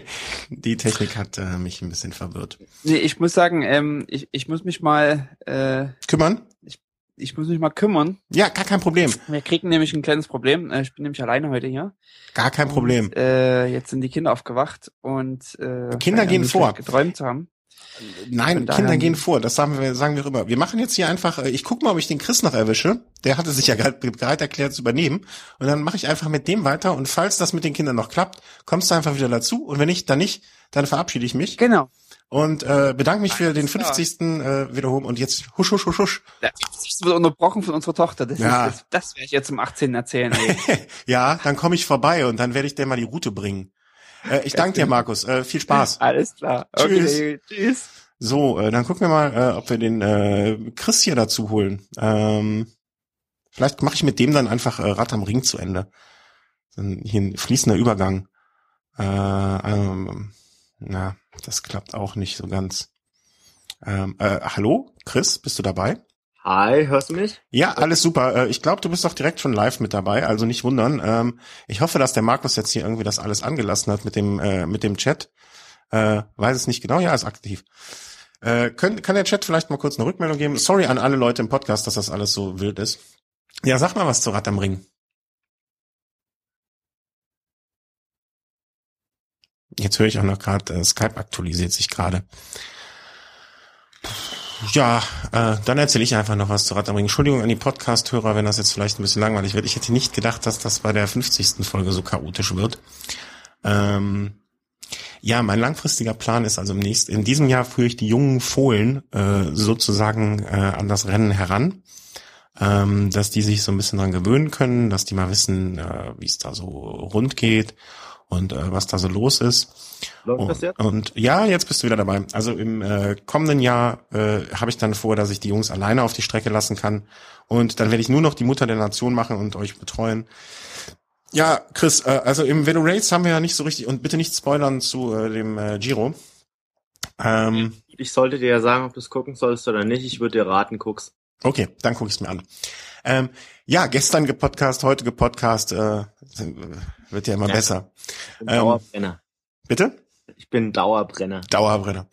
Die Technik hat äh, mich ein bisschen verwirrt. Nee, ich muss sagen, ähm, ich, ich muss mich mal äh, kümmern. Ich, ich muss mich mal kümmern. Ja, gar kein Problem. Wir kriegen nämlich ein kleines Problem. Äh, Ich bin nämlich alleine heute hier. Gar kein Problem. Und, äh, jetzt sind die Kinder aufgewacht und äh, Kinder gehen vor. geträumt haben. Nein, Kinder gehen vor, das sagen wir, sagen wir immer. Wir machen jetzt hier einfach, äh, ich guck mal, ob ich den Chris noch erwische. Der hatte sich ja gerade bereit erklärt zu übernehmen. Und dann mache ich einfach mit dem weiter. Und falls das mit den Kindern noch klappt, kommst du einfach wieder dazu. Und wenn nicht, dann nicht, dann verabschiede ich mich. Genau. Und äh, bedanke mich für den Alles klar. 50. Äh, wiederholen. Und jetzt husch, husch, husch, husch. Das wird unterbrochen von unserer Tochter. Das, Ja. ist, das, das werde ich jetzt zum 18. erzählen. Ja, dann komme ich vorbei und dann werde ich dir mal die Route bringen. Äh, ich danke dir, Markus. Äh, viel Spaß. Alles klar. Tschüss. Okay, tschüss. So, äh, dann gucken wir mal, äh, ob wir den äh, Chris hier dazu holen. Ähm, vielleicht mache ich mit dem dann einfach äh, Rad am Ring zu Ende. Dann hier ein fließender Übergang. Äh, ähm, na, das klappt auch nicht so ganz. Ähm, äh, hallo, Chris, bist du dabei? Hi, hörst du mich? Ja, alles super. Äh, Ich glaube, du bist doch direkt schon live mit dabei, also nicht wundern. Ähm, Ich hoffe, dass der Markus jetzt hier irgendwie das alles angelassen hat mit dem äh, mit dem Chat. Äh, weiß es nicht genau. Ja, ist aktiv. Kann der Chat vielleicht mal kurz eine Rückmeldung geben? Sorry an alle Leute im Podcast, dass das alles so wild ist. Ja, sag mal was zu Rad am Ring. Jetzt höre ich auch noch gerade, Skype aktualisiert sich gerade. Ja, äh, dann erzähle ich einfach noch was zu Rad am Ring. Entschuldigung an die Podcast-Hörer, wenn das jetzt vielleicht ein bisschen langweilig wird. Ich hätte nicht gedacht, dass das bei der 50. Folge so chaotisch wird. Ähm, ja, mein langfristiger Plan ist also im nächsten, in diesem Jahr führe ich die jungen Fohlen äh, sozusagen äh, an das Rennen heran, ähm, dass die sich so ein bisschen dran gewöhnen können, dass die mal wissen, äh, wie es da so rund geht und äh, was da so los ist. Läuft das Und, jetzt? und ja, jetzt bist du wieder dabei. Also im äh, kommenden Jahr äh, habe ich dann vor, dass ich die Jungs alleine auf die Strecke lassen kann. Und dann werde ich nur noch die Mutter der Nation machen und euch betreuen. Ja, Chris, äh, also im Velo Race haben wir ja nicht so richtig, und bitte nicht spoilern zu äh, dem äh, Giro. Ähm, Ich sollte dir ja sagen, ob du es gucken sollst oder nicht. Ich würde dir raten, guck's. okay, dann gucke ich es mir an. Ähm, ja, gestern gepodcast, heute gepodcast, äh, wird ja immer Ja. besser. Ich bin Ähm, Dauerbrenner. Bitte? Ich bin Dauerbrenner. Dauerbrenner.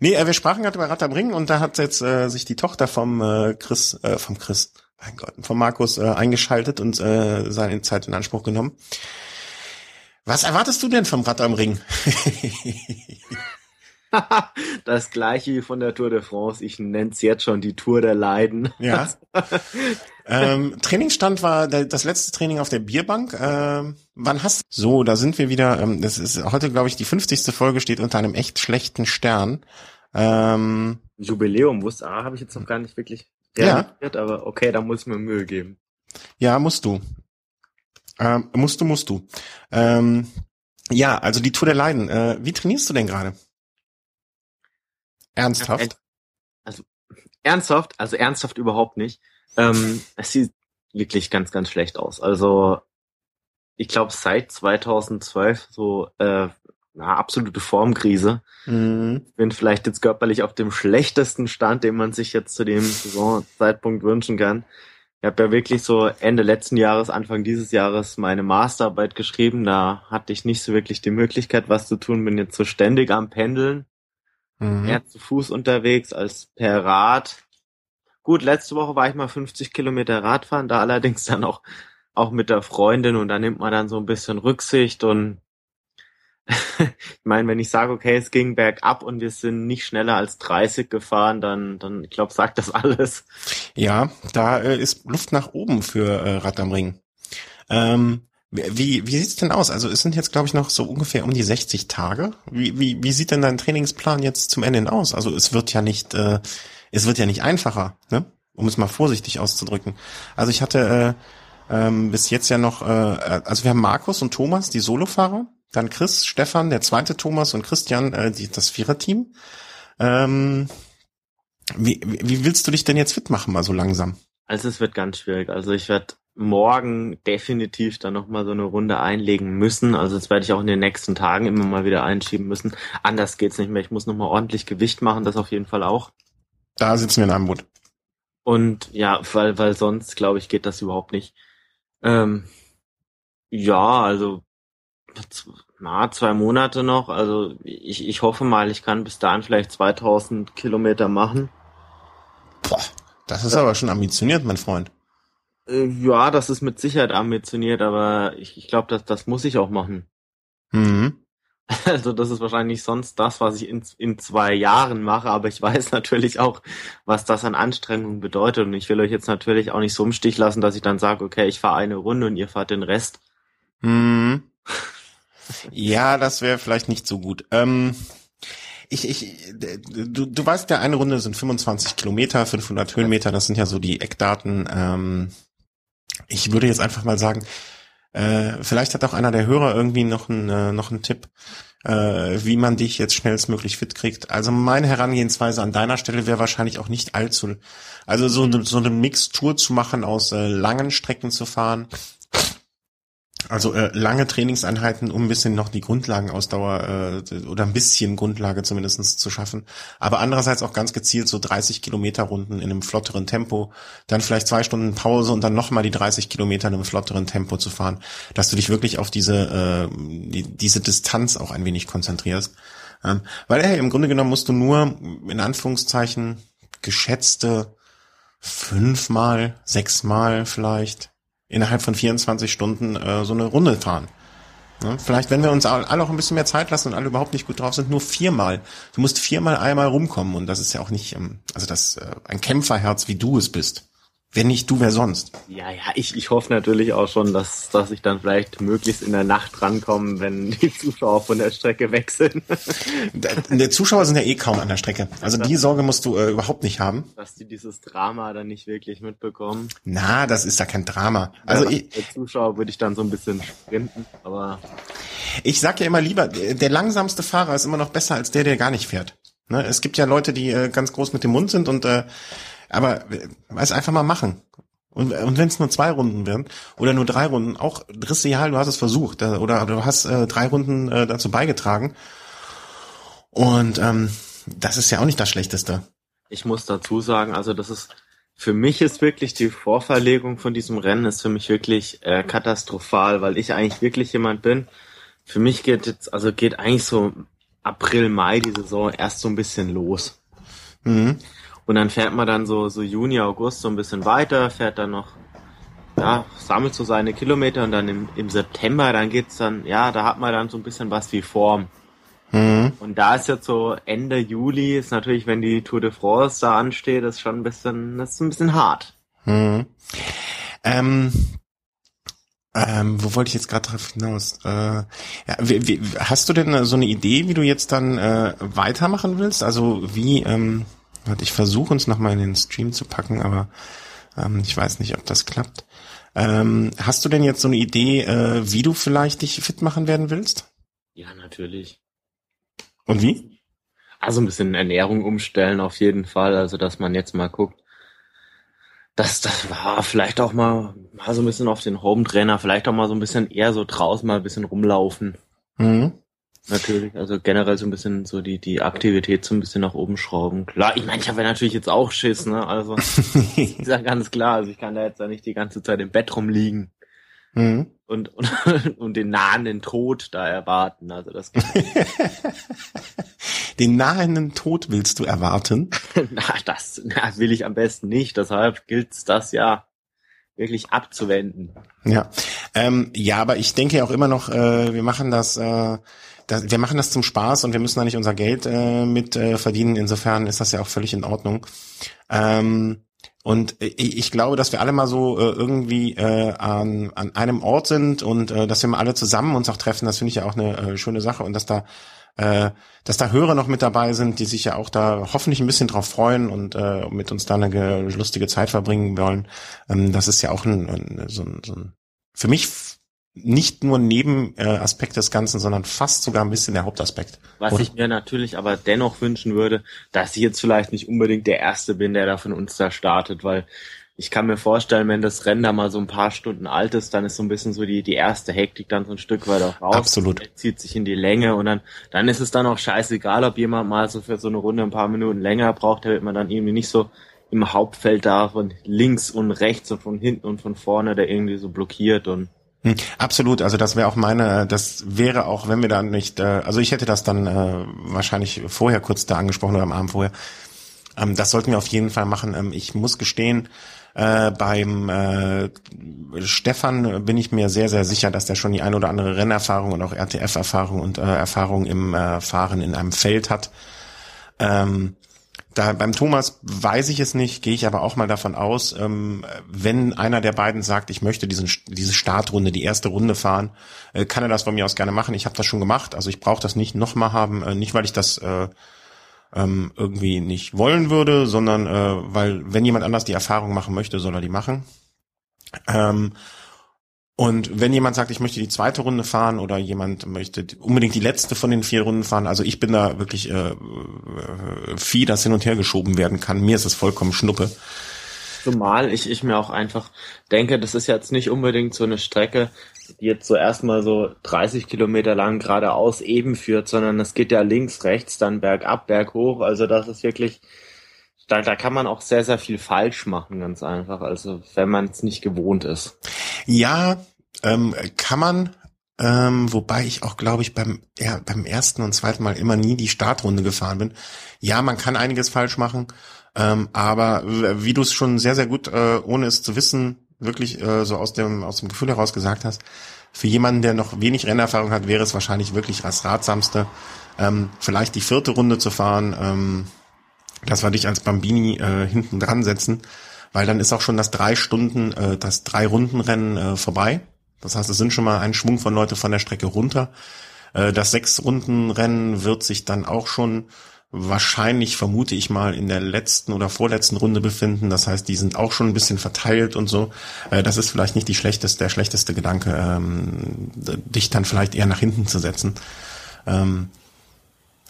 Nee, äh, wir sprachen gerade über Rad am Ring und da hat jetzt äh, sich die Tochter vom äh, Chris, äh, vom Chris, mein Gott, vom Markus äh, eingeschaltet und äh, seine Zeit in Anspruch genommen. Was erwartest du denn vom Rad am Ring? das gleiche wie von der Tour de France. Ich nenn's jetzt schon die Tour der Leiden. ja. ähm, Trainingsstand war der, das letzte Training auf der Bierbank. Ähm, wann hast So, da sind wir wieder. Ähm, das ist heute, glaube ich, die 50. Folge steht unter einem echt schlechten Stern. Ähm, Jubiläum wusste, ah, habe ich jetzt noch gar nicht wirklich Ja. aber okay, da muss ich mir Mühe geben. Ja, musst du. Ähm, musst du, musst du. Ähm, ja, also die Tour der Leiden. Äh, wie trainierst du denn gerade? Ernsthaft? Also ernsthaft, also ernsthaft überhaupt nicht. Ähm, es sieht wirklich ganz, ganz schlecht aus. Also ich glaube seit 2012 so äh, na, absolute Formkrise. Mhm. Bin vielleicht jetzt körperlich auf dem schlechtesten Stand, den man sich jetzt zu dem Saisonzeitpunkt wünschen kann. Ich habe ja wirklich so Ende letzten Jahres, Anfang dieses Jahres meine Masterarbeit geschrieben. Da hatte ich nicht so wirklich die Möglichkeit, was zu tun. Bin jetzt so ständig am Pendeln Mhm. mehr zu Fuß unterwegs als per Rad. Gut, letzte Woche war ich mal 50 Kilometer Radfahren, da allerdings dann auch, auch mit der Freundin und da nimmt man dann so ein bisschen Rücksicht und ich meine, wenn ich sage, okay, es ging bergab und wir sind nicht schneller als 30 gefahren, dann, dann ich glaube, sagt das alles. Ja, da äh, ist Luft nach oben für äh, Rad am Ring. Ähm, wie, wie sieht's denn aus? Also es sind jetzt, glaube ich, noch so ungefähr um die 60 Tage. Wie, wie, wie sieht denn dein Trainingsplan jetzt zum Ende hin aus? Also es wird ja nicht, äh, es wird ja nicht einfacher, ne? um es mal vorsichtig auszudrücken. Also ich hatte äh, ähm, bis jetzt ja noch, äh, also wir haben Markus und Thomas, die Solofahrer, dann Chris, Stefan, der zweite Thomas und Christian, äh, die, das Viererteam. Ähm, wie, wie willst du dich denn jetzt fit machen, mal so langsam? Also es wird ganz schwierig. Also ich werde morgen definitiv dann nochmal so eine Runde einlegen müssen. Also das werde ich auch in den nächsten Tagen immer mal wieder einschieben müssen. Anders geht's nicht mehr. Ich muss nochmal ordentlich Gewicht machen, das auf jeden Fall auch. Da sitzen wir in einem Boot. Und ja, weil, weil sonst, glaube ich, geht das überhaupt nicht. Ähm, ja, also na, zwei Monate noch. Also ich, ich hoffe mal, ich kann bis dahin vielleicht 2000 Kilometer machen. Boah, das ist aber schon ambitioniert, mein Freund. Äh, ja, das ist mit Sicherheit ambitioniert, aber ich, ich glaube, das, das muss ich auch machen. Mhm. Also das ist wahrscheinlich sonst das, was ich in, in zwei Jahren mache, aber ich weiß natürlich auch, was das an Anstrengungen bedeutet und ich will euch jetzt natürlich auch nicht so im Stich lassen, dass ich dann sage, okay, ich fahre eine Runde und ihr fahrt den Rest. Mhm. Ja, das wäre vielleicht nicht so gut. Ähm, ich, ich, du, du weißt ja, eine Runde sind 25 Kilometer, 500 Höhenmeter, das sind ja so die Eckdaten. Ähm, ich würde jetzt einfach mal sagen, äh, vielleicht hat auch einer der Hörer irgendwie noch einen, äh, noch einen Tipp, äh, wie man dich jetzt schnellstmöglich fit kriegt. Also meine Herangehensweise an deiner Stelle wäre wahrscheinlich auch nicht allzu, also so eine, so eine Mixtur zu machen aus äh, langen Strecken zu fahren, also äh, lange Trainingseinheiten, um ein bisschen noch die Grundlagenausdauer äh, oder ein bisschen Grundlage zumindestens zu schaffen. Aber andererseits auch ganz gezielt so 30 Kilometer Runden in einem flotteren Tempo, dann vielleicht zwei Stunden Pause und dann nochmal die 30 Kilometer in einem flotteren Tempo zu fahren, dass du dich wirklich auf diese, äh, die, diese Distanz auch ein wenig konzentrierst. Ähm, weil hey, im Grunde genommen musst du nur in Anführungszeichen geschätzte fünfmal, sechsmal vielleicht innerhalb von 24 Stunden äh, so eine Runde fahren. Ja, vielleicht, wenn wir uns alle auch ein bisschen mehr Zeit lassen und alle überhaupt nicht gut drauf sind, nur viermal. Du musst viermal einmal rumkommen und das ist ja auch nicht, ähm, also das äh, ein Kämpferherz, wie du es bist. Wenn nicht du, wer sonst? Ja, ja, ich, ich hoffe natürlich auch schon, dass, dass ich dann vielleicht möglichst in der Nacht rankomme, wenn die Zuschauer von der Strecke weg sind. Die Zuschauer sind ja eh kaum an der Strecke. Also die Sorge musst du äh, überhaupt nicht haben. Dass die dieses Drama dann nicht wirklich mitbekommen. Na, das ist ja kein Drama. Also ja, ich, der Zuschauer würde ich dann so ein bisschen sprinten, aber. Ich sag ja immer lieber, der langsamste Fahrer ist immer noch besser als der, der gar nicht fährt. Ne? Es gibt ja Leute, die äh, ganz groß mit dem Mund sind und äh, aber weiß einfach mal machen. Und, und wenn es nur zwei Runden werden oder nur drei Runden, auch Drissial, du hast es versucht äh, oder du hast äh, drei Runden äh, dazu beigetragen. Und ähm, das ist ja auch nicht das Schlechteste. Ich muss dazu sagen, also das ist für mich ist wirklich die Vorverlegung von diesem Rennen ist für mich wirklich äh, katastrophal, weil ich eigentlich wirklich jemand bin. Für mich geht jetzt, also geht eigentlich so April, Mai die Saison erst so ein bisschen los. Mhm. Und dann fährt man dann so, so Juni, August so ein bisschen weiter, fährt dann noch, ja, sammelt so seine Kilometer und dann im, im September, dann geht's dann, ja, da hat man dann so ein bisschen was wie Form. Mhm. Und da ist jetzt so Ende Juli, ist natürlich, wenn die Tour de France da ansteht, ist schon ein bisschen, das ist ein bisschen hart. Mhm. Ähm, ähm, wo wollte ich jetzt gerade drauf hinaus? Äh, ja, wie, wie, hast du denn so eine Idee, wie du jetzt dann äh, weitermachen willst? Also wie, ähm, Warte, ich versuche uns nochmal in den Stream zu packen, aber ähm, ich weiß nicht, ob das klappt. Ähm, hast du denn jetzt so eine Idee, äh, wie du vielleicht dich fit machen werden willst? Ja, natürlich. Und wie? Also ein bisschen Ernährung umstellen auf jeden Fall. Also dass man jetzt mal guckt, dass das war vielleicht auch mal, mal so ein bisschen auf den Home Trainer, vielleicht auch mal so ein bisschen eher so draußen mal ein bisschen rumlaufen. Mhm. Natürlich, also generell so ein bisschen so die, die Aktivität so ein bisschen nach oben schrauben. Klar, ich meine, ich habe ja natürlich jetzt auch Schiss, ne? Also ist ja ganz klar. Also ich kann da jetzt ja nicht die ganze Zeit im Bett rumliegen mhm. und, und, und den nahenden Tod da erwarten. Also das Den nahenden Tod willst du erwarten? na, das na, will ich am besten nicht. Deshalb gilt's das ja wirklich abzuwenden. Ja, ähm, ja, aber ich denke auch immer noch, äh, wir machen das. Äh, das, wir machen das zum Spaß und wir müssen da nicht unser Geld äh, mit äh, verdienen. Insofern ist das ja auch völlig in Ordnung. Ähm, und ich, ich glaube, dass wir alle mal so äh, irgendwie äh, an, an einem Ort sind und äh, dass wir mal alle zusammen uns auch treffen. Das finde ich ja auch eine äh, schöne Sache und dass da äh, dass da Hörer noch mit dabei sind, die sich ja auch da hoffentlich ein bisschen drauf freuen und äh, mit uns da eine lustige Zeit verbringen wollen. Ähm, das ist ja auch ein, ein, so, ein, so ein für mich nicht nur Nebenaspekt des Ganzen, sondern fast sogar ein bisschen der Hauptaspekt. Was Oder? ich mir natürlich aber dennoch wünschen würde, dass ich jetzt vielleicht nicht unbedingt der Erste bin, der da von uns da startet, weil ich kann mir vorstellen, wenn das Rennen da mal so ein paar Stunden alt ist, dann ist so ein bisschen so die, die erste Hektik dann so ein Stück weit auch raus. Absolut. Zieht sich in die Länge und dann, dann ist es dann auch scheißegal, ob jemand mal so für so eine Runde ein paar Minuten länger braucht, damit man dann irgendwie nicht so im Hauptfeld da von links und rechts und von hinten und von vorne da irgendwie so blockiert und absolut, also das wäre auch meine, das wäre auch, wenn wir da nicht, äh, also ich hätte das dann äh, wahrscheinlich vorher kurz da angesprochen oder am Abend vorher. Ähm, das sollten wir auf jeden Fall machen. Ähm, ich muss gestehen, äh, beim äh, Stefan bin ich mir sehr, sehr sicher, dass der schon die ein oder andere Rennerfahrung und auch RTF-Erfahrung und äh, Erfahrung im Fahren in einem Feld hat. Ähm, da, beim Thomas weiß ich es nicht, gehe ich aber auch mal davon aus, ähm, wenn einer der beiden sagt, ich möchte diesen, diese Startrunde, die erste Runde fahren, äh, kann er das von mir aus gerne machen. Ich habe das schon gemacht, also ich brauche das nicht nochmal haben, äh, nicht weil ich das äh, ähm, irgendwie nicht wollen würde, sondern äh, weil wenn jemand anders die Erfahrung machen möchte, soll er die machen. Ähm, und wenn jemand sagt, ich möchte die zweite Runde fahren oder jemand möchte unbedingt die letzte von den vier Runden fahren, also ich bin da wirklich äh, äh, Vieh, das hin und her geschoben werden kann. Mir ist es vollkommen Schnuppe. Zumal ich, ich mir auch einfach denke, das ist jetzt nicht unbedingt so eine Strecke, die jetzt so erstmal so 30 Kilometer lang geradeaus eben führt, sondern es geht ja links, rechts, dann bergab, berghoch. Also das ist wirklich, da, da kann man auch sehr, sehr viel falsch machen, ganz einfach. Also wenn man es nicht gewohnt ist. Ja, ähm, kann man, ähm, wobei ich auch, glaube ich, beim, ja, beim ersten und zweiten Mal immer nie die Startrunde gefahren bin. Ja, man kann einiges falsch machen, ähm, aber wie du es schon sehr, sehr gut, äh, ohne es zu wissen, wirklich äh, so aus dem, aus dem Gefühl heraus gesagt hast, für jemanden, der noch wenig Rennerfahrung hat, wäre es wahrscheinlich wirklich das Ratsamste, ähm, vielleicht die vierte Runde zu fahren, ähm, dass wir dich als Bambini äh, hinten dran setzen, weil dann ist auch schon das drei Stunden, äh, das drei Rundenrennen äh, vorbei. Das heißt, es sind schon mal ein Schwung von Leute von der Strecke runter. Äh, das sechs Rundenrennen wird sich dann auch schon wahrscheinlich, vermute ich mal, in der letzten oder vorletzten Runde befinden. Das heißt, die sind auch schon ein bisschen verteilt und so. Äh, das ist vielleicht nicht die schlechteste, der schlechteste Gedanke, ähm, dich dann vielleicht eher nach hinten zu setzen. Ähm,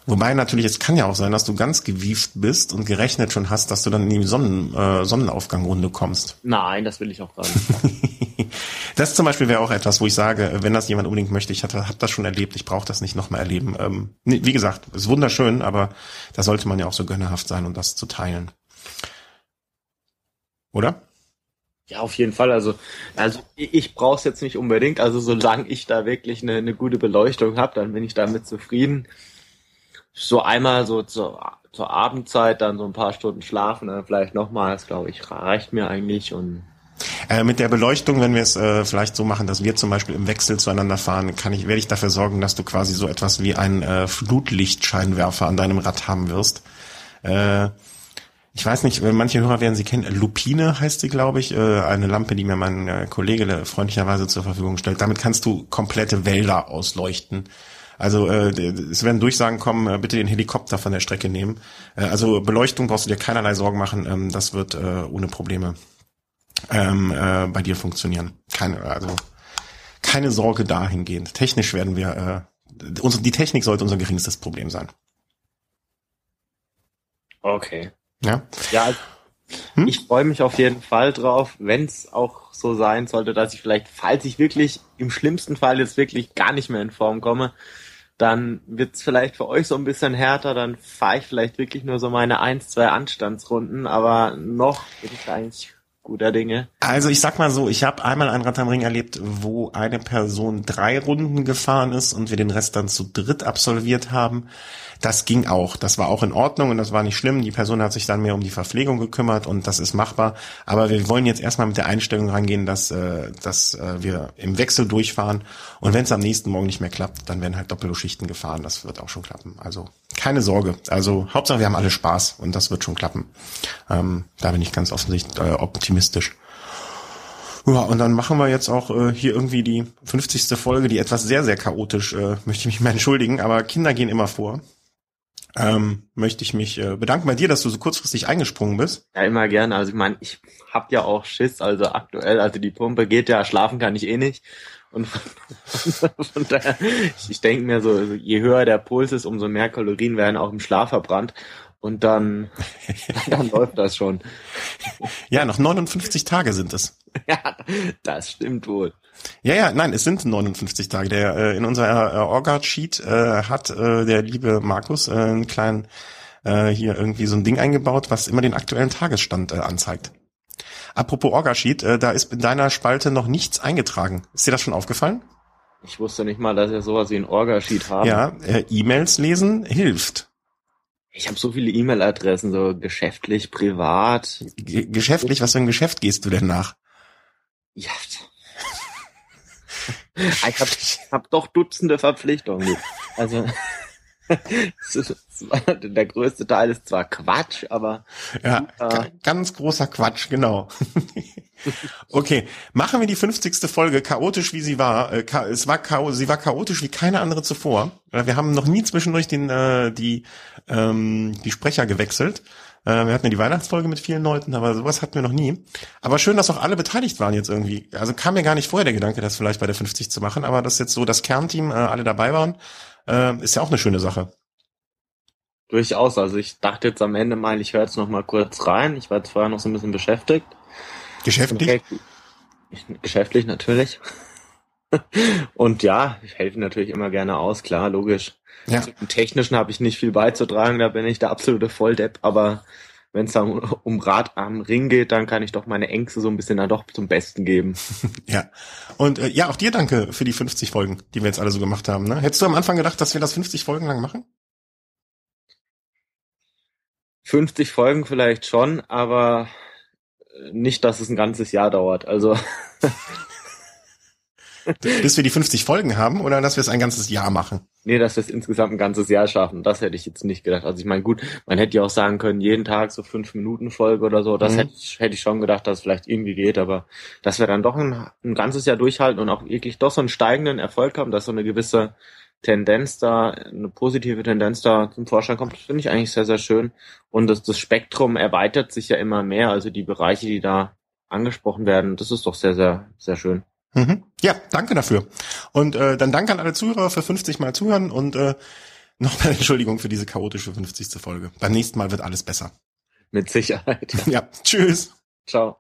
Wobei natürlich, es kann ja auch sein, dass du ganz gewieft bist und gerechnet schon hast, dass du dann in die Sonnen, äh, Sonnenaufgangrunde kommst. Nein, das will ich auch gar nicht. das zum Beispiel wäre auch etwas, wo ich sage, wenn das jemand unbedingt möchte, ich habe das schon erlebt, ich brauche das nicht nochmal erleben. Ähm, wie gesagt, ist wunderschön, aber da sollte man ja auch so gönnerhaft sein um das zu teilen. Oder? Ja, auf jeden Fall. Also, also ich, ich brauche es jetzt nicht unbedingt. Also solange ich da wirklich eine, eine gute Beleuchtung habe, dann bin ich damit zufrieden so einmal so zur, zur Abendzeit dann so ein paar Stunden schlafen, dann vielleicht nochmal, das glaube ich, reicht mir eigentlich und äh, mit der Beleuchtung, wenn wir es äh, vielleicht so machen, dass wir zum Beispiel im Wechsel zueinander fahren, kann ich, werde ich dafür sorgen, dass du quasi so etwas wie ein äh, Flutlichtscheinwerfer an deinem Rad haben wirst. Äh, ich weiß nicht, manche Hörer werden sie kennen. Lupine heißt sie, glaube ich. Äh, eine Lampe, die mir mein äh, Kollege freundlicherweise zur Verfügung stellt. Damit kannst du komplette Wälder ausleuchten. Also äh, es werden Durchsagen kommen, äh, bitte den Helikopter von der Strecke nehmen. Äh, also Beleuchtung brauchst du dir keinerlei Sorgen machen, ähm, das wird äh, ohne Probleme ähm, äh, bei dir funktionieren. Keine, also keine Sorge dahingehend. Technisch werden wir, äh, unsere, die Technik sollte unser geringstes Problem sein. Okay. Ja. Ja, hm? ich freue mich auf jeden Fall drauf, wenn es auch so sein sollte, dass ich vielleicht, falls ich wirklich im schlimmsten Fall jetzt wirklich gar nicht mehr in Form komme, dann wird's vielleicht für euch so ein bisschen härter, dann fahre ich vielleicht wirklich nur so meine ein, zwei Anstandsrunden, aber noch bin ich eigentlich guter Dinge. Also ich sag mal so, ich habe einmal ein Rad am Ring erlebt, wo eine Person drei Runden gefahren ist und wir den Rest dann zu dritt absolviert haben. Das ging auch. Das war auch in Ordnung und das war nicht schlimm. Die Person hat sich dann mehr um die Verpflegung gekümmert und das ist machbar. Aber wir wollen jetzt erstmal mit der Einstellung rangehen, dass, äh, dass äh, wir im Wechsel durchfahren. Und wenn es am nächsten Morgen nicht mehr klappt, dann werden halt Doppelschichten gefahren. Das wird auch schon klappen. Also keine Sorge. Also Hauptsache wir haben alle Spaß und das wird schon klappen. Ähm, da bin ich ganz offensichtlich äh, optimistisch. Ja, und dann machen wir jetzt auch äh, hier irgendwie die 50. Folge, die etwas sehr, sehr chaotisch, äh, möchte ich mich mal entschuldigen, aber Kinder gehen immer vor ähm, möchte ich mich äh, bedanken bei dir, dass du so kurzfristig eingesprungen bist. Ja, immer gerne. Also ich meine, ich hab ja auch Schiss, also aktuell, also die Pumpe geht ja, schlafen kann ich eh nicht. Und von daher, ich denke mir so, je höher der Puls ist, umso mehr Kalorien werden auch im Schlaf verbrannt. Und dann, dann läuft das schon. Ja, noch 59 Tage sind es. Ja, das stimmt wohl. Ja, ja, nein, es sind 59 Tage. Der äh, in unserer äh, Orga-Sheet äh, hat äh, der liebe Markus äh, einen kleinen äh, hier irgendwie so ein Ding eingebaut, was immer den aktuellen Tagesstand äh, anzeigt. Apropos Orga-Sheet, äh, da ist in deiner Spalte noch nichts eingetragen. Ist dir das schon aufgefallen? Ich wusste nicht mal, dass wir sowas wie ein Orga-Sheet haben. Ja, äh, E-Mails lesen hilft. Ich habe so viele E-Mail-Adressen, so geschäftlich, privat. G geschäftlich, was für ein Geschäft gehst du denn nach? Ja, ich habe hab doch Dutzende Verpflichtungen. Also der größte Teil ist zwar Quatsch, aber ja, äh, ganz großer Quatsch, genau. okay, machen wir die 50. Folge chaotisch wie sie war. Äh, es war sie war chaotisch wie keine andere zuvor. Äh, wir haben noch nie zwischendurch den äh, die ähm, die Sprecher gewechselt. Äh, wir hatten ja die Weihnachtsfolge mit vielen Leuten, aber sowas hatten wir noch nie. Aber schön, dass auch alle beteiligt waren jetzt irgendwie. Also kam mir gar nicht vorher der Gedanke, das vielleicht bei der 50 zu machen, aber dass jetzt so das Kernteam äh, alle dabei waren, äh, ist ja auch eine schöne Sache. Durchaus. Also ich dachte jetzt am Ende mal, ich höre jetzt noch mal kurz rein. Ich war jetzt vorher noch so ein bisschen beschäftigt. Geschäftlich? Geschäftlich natürlich. Und ja, ich helfe natürlich immer gerne aus, klar, logisch. Ja. Also Im Technischen habe ich nicht viel beizutragen, da bin ich der absolute Volldepp, aber wenn es dann um Rad am Ring geht, dann kann ich doch meine Ängste so ein bisschen dann doch zum Besten geben. ja. Und äh, ja, auch dir danke für die 50 Folgen, die wir jetzt alle so gemacht haben. Ne? Hättest du am Anfang gedacht, dass wir das 50 Folgen lang machen? 50 Folgen vielleicht schon, aber nicht, dass es ein ganzes Jahr dauert. Also Bis wir die 50 Folgen haben oder dass wir es ein ganzes Jahr machen? Nee, dass wir es insgesamt ein ganzes Jahr schaffen. Das hätte ich jetzt nicht gedacht. Also ich meine, gut, man hätte ja auch sagen können, jeden Tag so fünf Minuten Folge oder so. Das mhm. hätte, ich, hätte ich schon gedacht, dass es vielleicht irgendwie geht. Aber dass wir dann doch ein, ein ganzes Jahr durchhalten und auch wirklich doch so einen steigenden Erfolg haben, dass so eine gewisse Tendenz da, eine positive Tendenz da zum Vorschein kommt, finde ich eigentlich sehr, sehr schön. Und das, das Spektrum erweitert sich ja immer mehr. Also die Bereiche, die da angesprochen werden, das ist doch sehr, sehr, sehr schön. Mhm. Ja, danke dafür. Und äh, dann danke an alle Zuhörer für 50 Mal zuhören und äh, nochmal Entschuldigung für diese chaotische 50. Folge. Beim nächsten Mal wird alles besser. Mit Sicherheit. Ja, ja tschüss. Ciao.